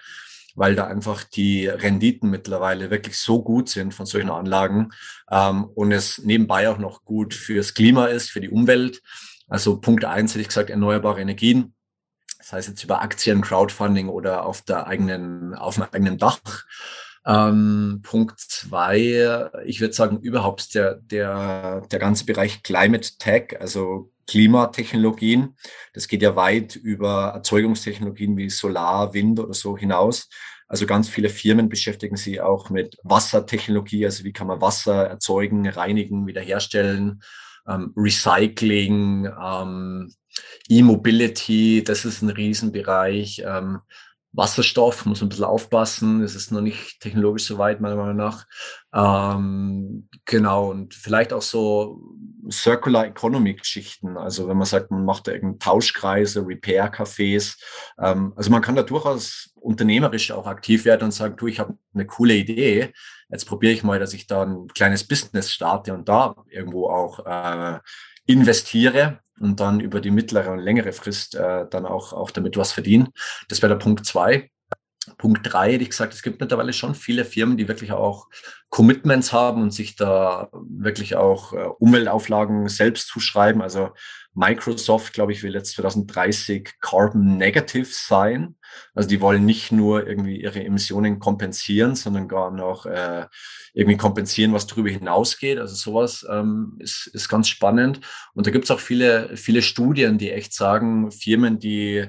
weil da einfach die Renditen mittlerweile wirklich so gut sind von solchen Anlagen ähm, und es nebenbei auch noch gut fürs Klima ist, für die Umwelt. Also Punkt eins hätte ich gesagt, erneuerbare Energien. Das heißt jetzt über Aktien, Crowdfunding oder auf der eigenen, auf dem eigenen Dach. Ähm, Punkt zwei, ich würde sagen, überhaupt der, der, der ganze Bereich Climate Tech, also Klimatechnologien. Das geht ja weit über Erzeugungstechnologien wie Solar, Wind oder so hinaus. Also ganz viele Firmen beschäftigen sich auch mit Wassertechnologie, also wie kann man Wasser erzeugen, reinigen, wiederherstellen, ähm, Recycling, ähm, E-Mobility, das ist ein Riesenbereich. Ähm, Wasserstoff, muss man ein bisschen aufpassen, es ist noch nicht technologisch so weit, meiner Meinung nach. Ähm, genau, und vielleicht auch so Circular Economy Geschichten, also wenn man sagt, man macht da irgendeinen Tauschkreise, Repair-Cafés, ähm, also man kann da durchaus unternehmerisch auch aktiv werden und sagen, du, ich habe eine coole Idee, jetzt probiere ich mal, dass ich da ein kleines Business starte und da irgendwo auch äh, investiere und dann über die mittlere und längere Frist äh, dann auch, auch damit was verdienen. Das wäre der Punkt zwei. Punkt drei, hätte ich gesagt, es gibt mittlerweile schon viele Firmen, die wirklich auch Commitments haben und sich da wirklich auch äh, Umweltauflagen selbst zuschreiben. Also Microsoft, glaube ich, will jetzt 2030 Carbon Negative sein. Also die wollen nicht nur irgendwie ihre Emissionen kompensieren, sondern gar noch äh, irgendwie kompensieren, was darüber hinausgeht. Also sowas ähm, ist, ist ganz spannend. Und da gibt es auch viele, viele Studien, die echt sagen, Firmen, die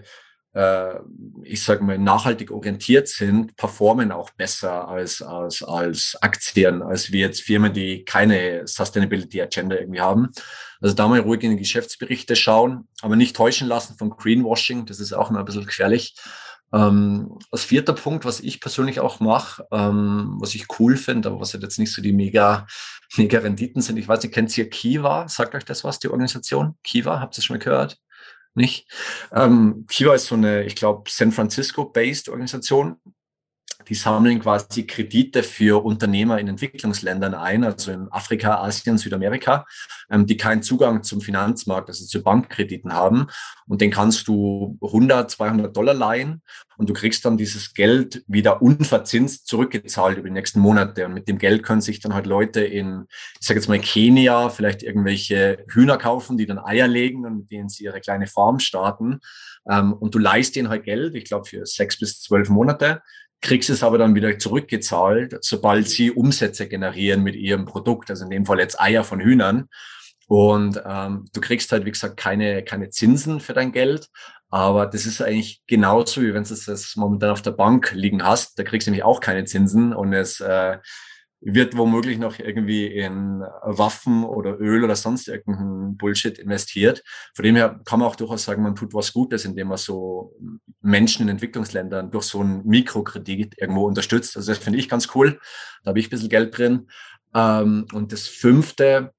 ich sage mal, nachhaltig orientiert sind, performen auch besser als, als, als Aktien, als wie jetzt Firmen, die keine Sustainability Agenda irgendwie haben. Also da mal ruhig in die Geschäftsberichte schauen, aber nicht täuschen lassen von Greenwashing, das ist auch immer ein bisschen gefährlich. Ähm, als vierter Punkt, was ich persönlich auch mache, ähm, was ich cool finde, aber was jetzt nicht so die mega, mega Renditen sind. Ich weiß nicht, kennt ihr Kiva? Sagt euch das was, die Organisation? Kiva, habt ihr schon mal gehört? Nicht. Ähm, Kiva ist so eine, ich glaube, San Francisco-based Organisation. Die sammeln quasi Kredite für Unternehmer in Entwicklungsländern ein, also in Afrika, Asien, Südamerika, ähm, die keinen Zugang zum Finanzmarkt, also zu Bankkrediten haben. Und den kannst du 100, 200 Dollar leihen und du kriegst dann dieses Geld wieder unverzinst zurückgezahlt über die nächsten Monate. Und mit dem Geld können sich dann halt Leute in, ich sage jetzt mal Kenia, vielleicht irgendwelche Hühner kaufen, die dann Eier legen und mit denen sie ihre kleine Farm starten. Ähm, und du leist ihnen halt Geld, ich glaube für sechs bis zwölf Monate kriegst es aber dann wieder zurückgezahlt, sobald sie Umsätze generieren mit ihrem Produkt, also in dem Fall jetzt Eier von Hühnern. Und ähm, du kriegst halt, wie gesagt, keine, keine Zinsen für dein Geld. Aber das ist eigentlich genauso, wie wenn du es momentan auf der Bank liegen hast. Da kriegst du nämlich auch keine Zinsen und es äh, wird womöglich noch irgendwie in Waffen oder Öl oder sonst irgendeinen Bullshit investiert. Von dem her kann man auch durchaus sagen, man tut was Gutes, indem man so Menschen in Entwicklungsländern durch so einen Mikrokredit irgendwo unterstützt. Also das finde ich ganz cool. Da habe ich ein bisschen Geld drin. Ähm, und das fünfte,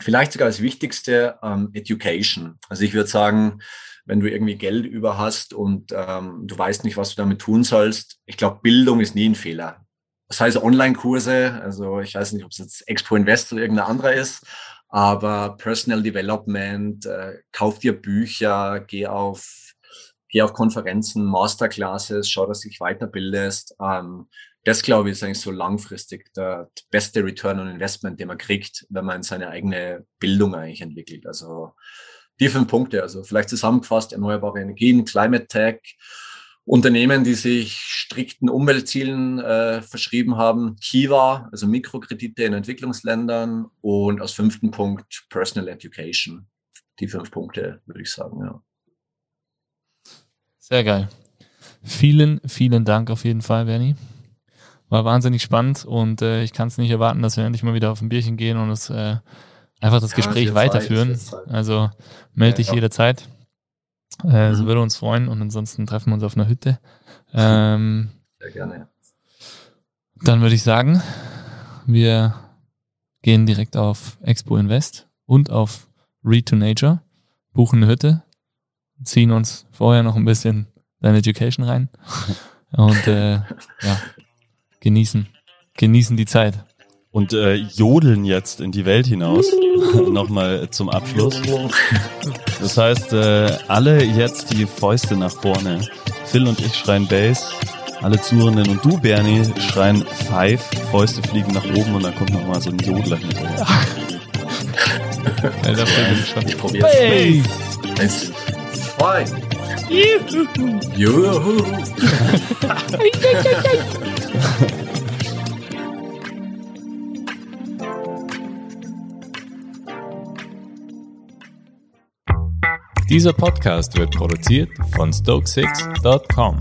vielleicht sogar das wichtigste, ähm, Education. Also ich würde sagen, wenn du irgendwie Geld über hast und ähm, du weißt nicht, was du damit tun sollst, ich glaube, Bildung ist nie ein Fehler das heißt Online-Kurse, also ich weiß nicht, ob es jetzt Expo Invest oder irgendein anderer ist, aber Personal Development, äh, kauf dir Bücher, geh auf, geh auf Konferenzen, Masterclasses, schau, dass du dich weiterbildest. Ähm, das, glaube ich, ist eigentlich so langfristig der beste Return on Investment, den man kriegt, wenn man seine eigene Bildung eigentlich entwickelt. Also die fünf Punkte, also vielleicht zusammengefasst, erneuerbare Energien, Climate Tech, Unternehmen, die sich strikten Umweltzielen äh, verschrieben haben, Kiva, also Mikrokredite in Entwicklungsländern und als fünften Punkt Personal Education. Die fünf Punkte, würde ich sagen, ja. Sehr geil. Vielen, vielen Dank auf jeden Fall, Bernie. War wahnsinnig spannend und äh, ich kann es nicht erwarten, dass wir endlich mal wieder auf ein Bierchen gehen und es, äh, einfach das ja, Gespräch weiterführen. Zeit, also melde ja, dich ja. jederzeit. Äh, mhm. So würde uns freuen und ansonsten treffen wir uns auf einer Hütte. Ähm, Sehr gerne. Dann würde ich sagen, wir gehen direkt auf Expo Invest und auf Read to Nature, buchen eine Hütte, ziehen uns vorher noch ein bisschen deine Education rein und äh, ja, genießen, genießen die Zeit und äh, jodeln jetzt in die Welt hinaus. Nochmal zum Abschluss. Das heißt, äh, alle jetzt die Fäuste nach vorne. Phil und ich schreien Bass. Alle Zuhörenden und du, Bernie, schreien Five. Fäuste fliegen nach oben und dann kommt nochmal so ein Jodler hinterher. Alter, ich, probier's. Bass. Eins, Juhu. Juhu. Dieser Podcast wird produziert von Stokesix.com.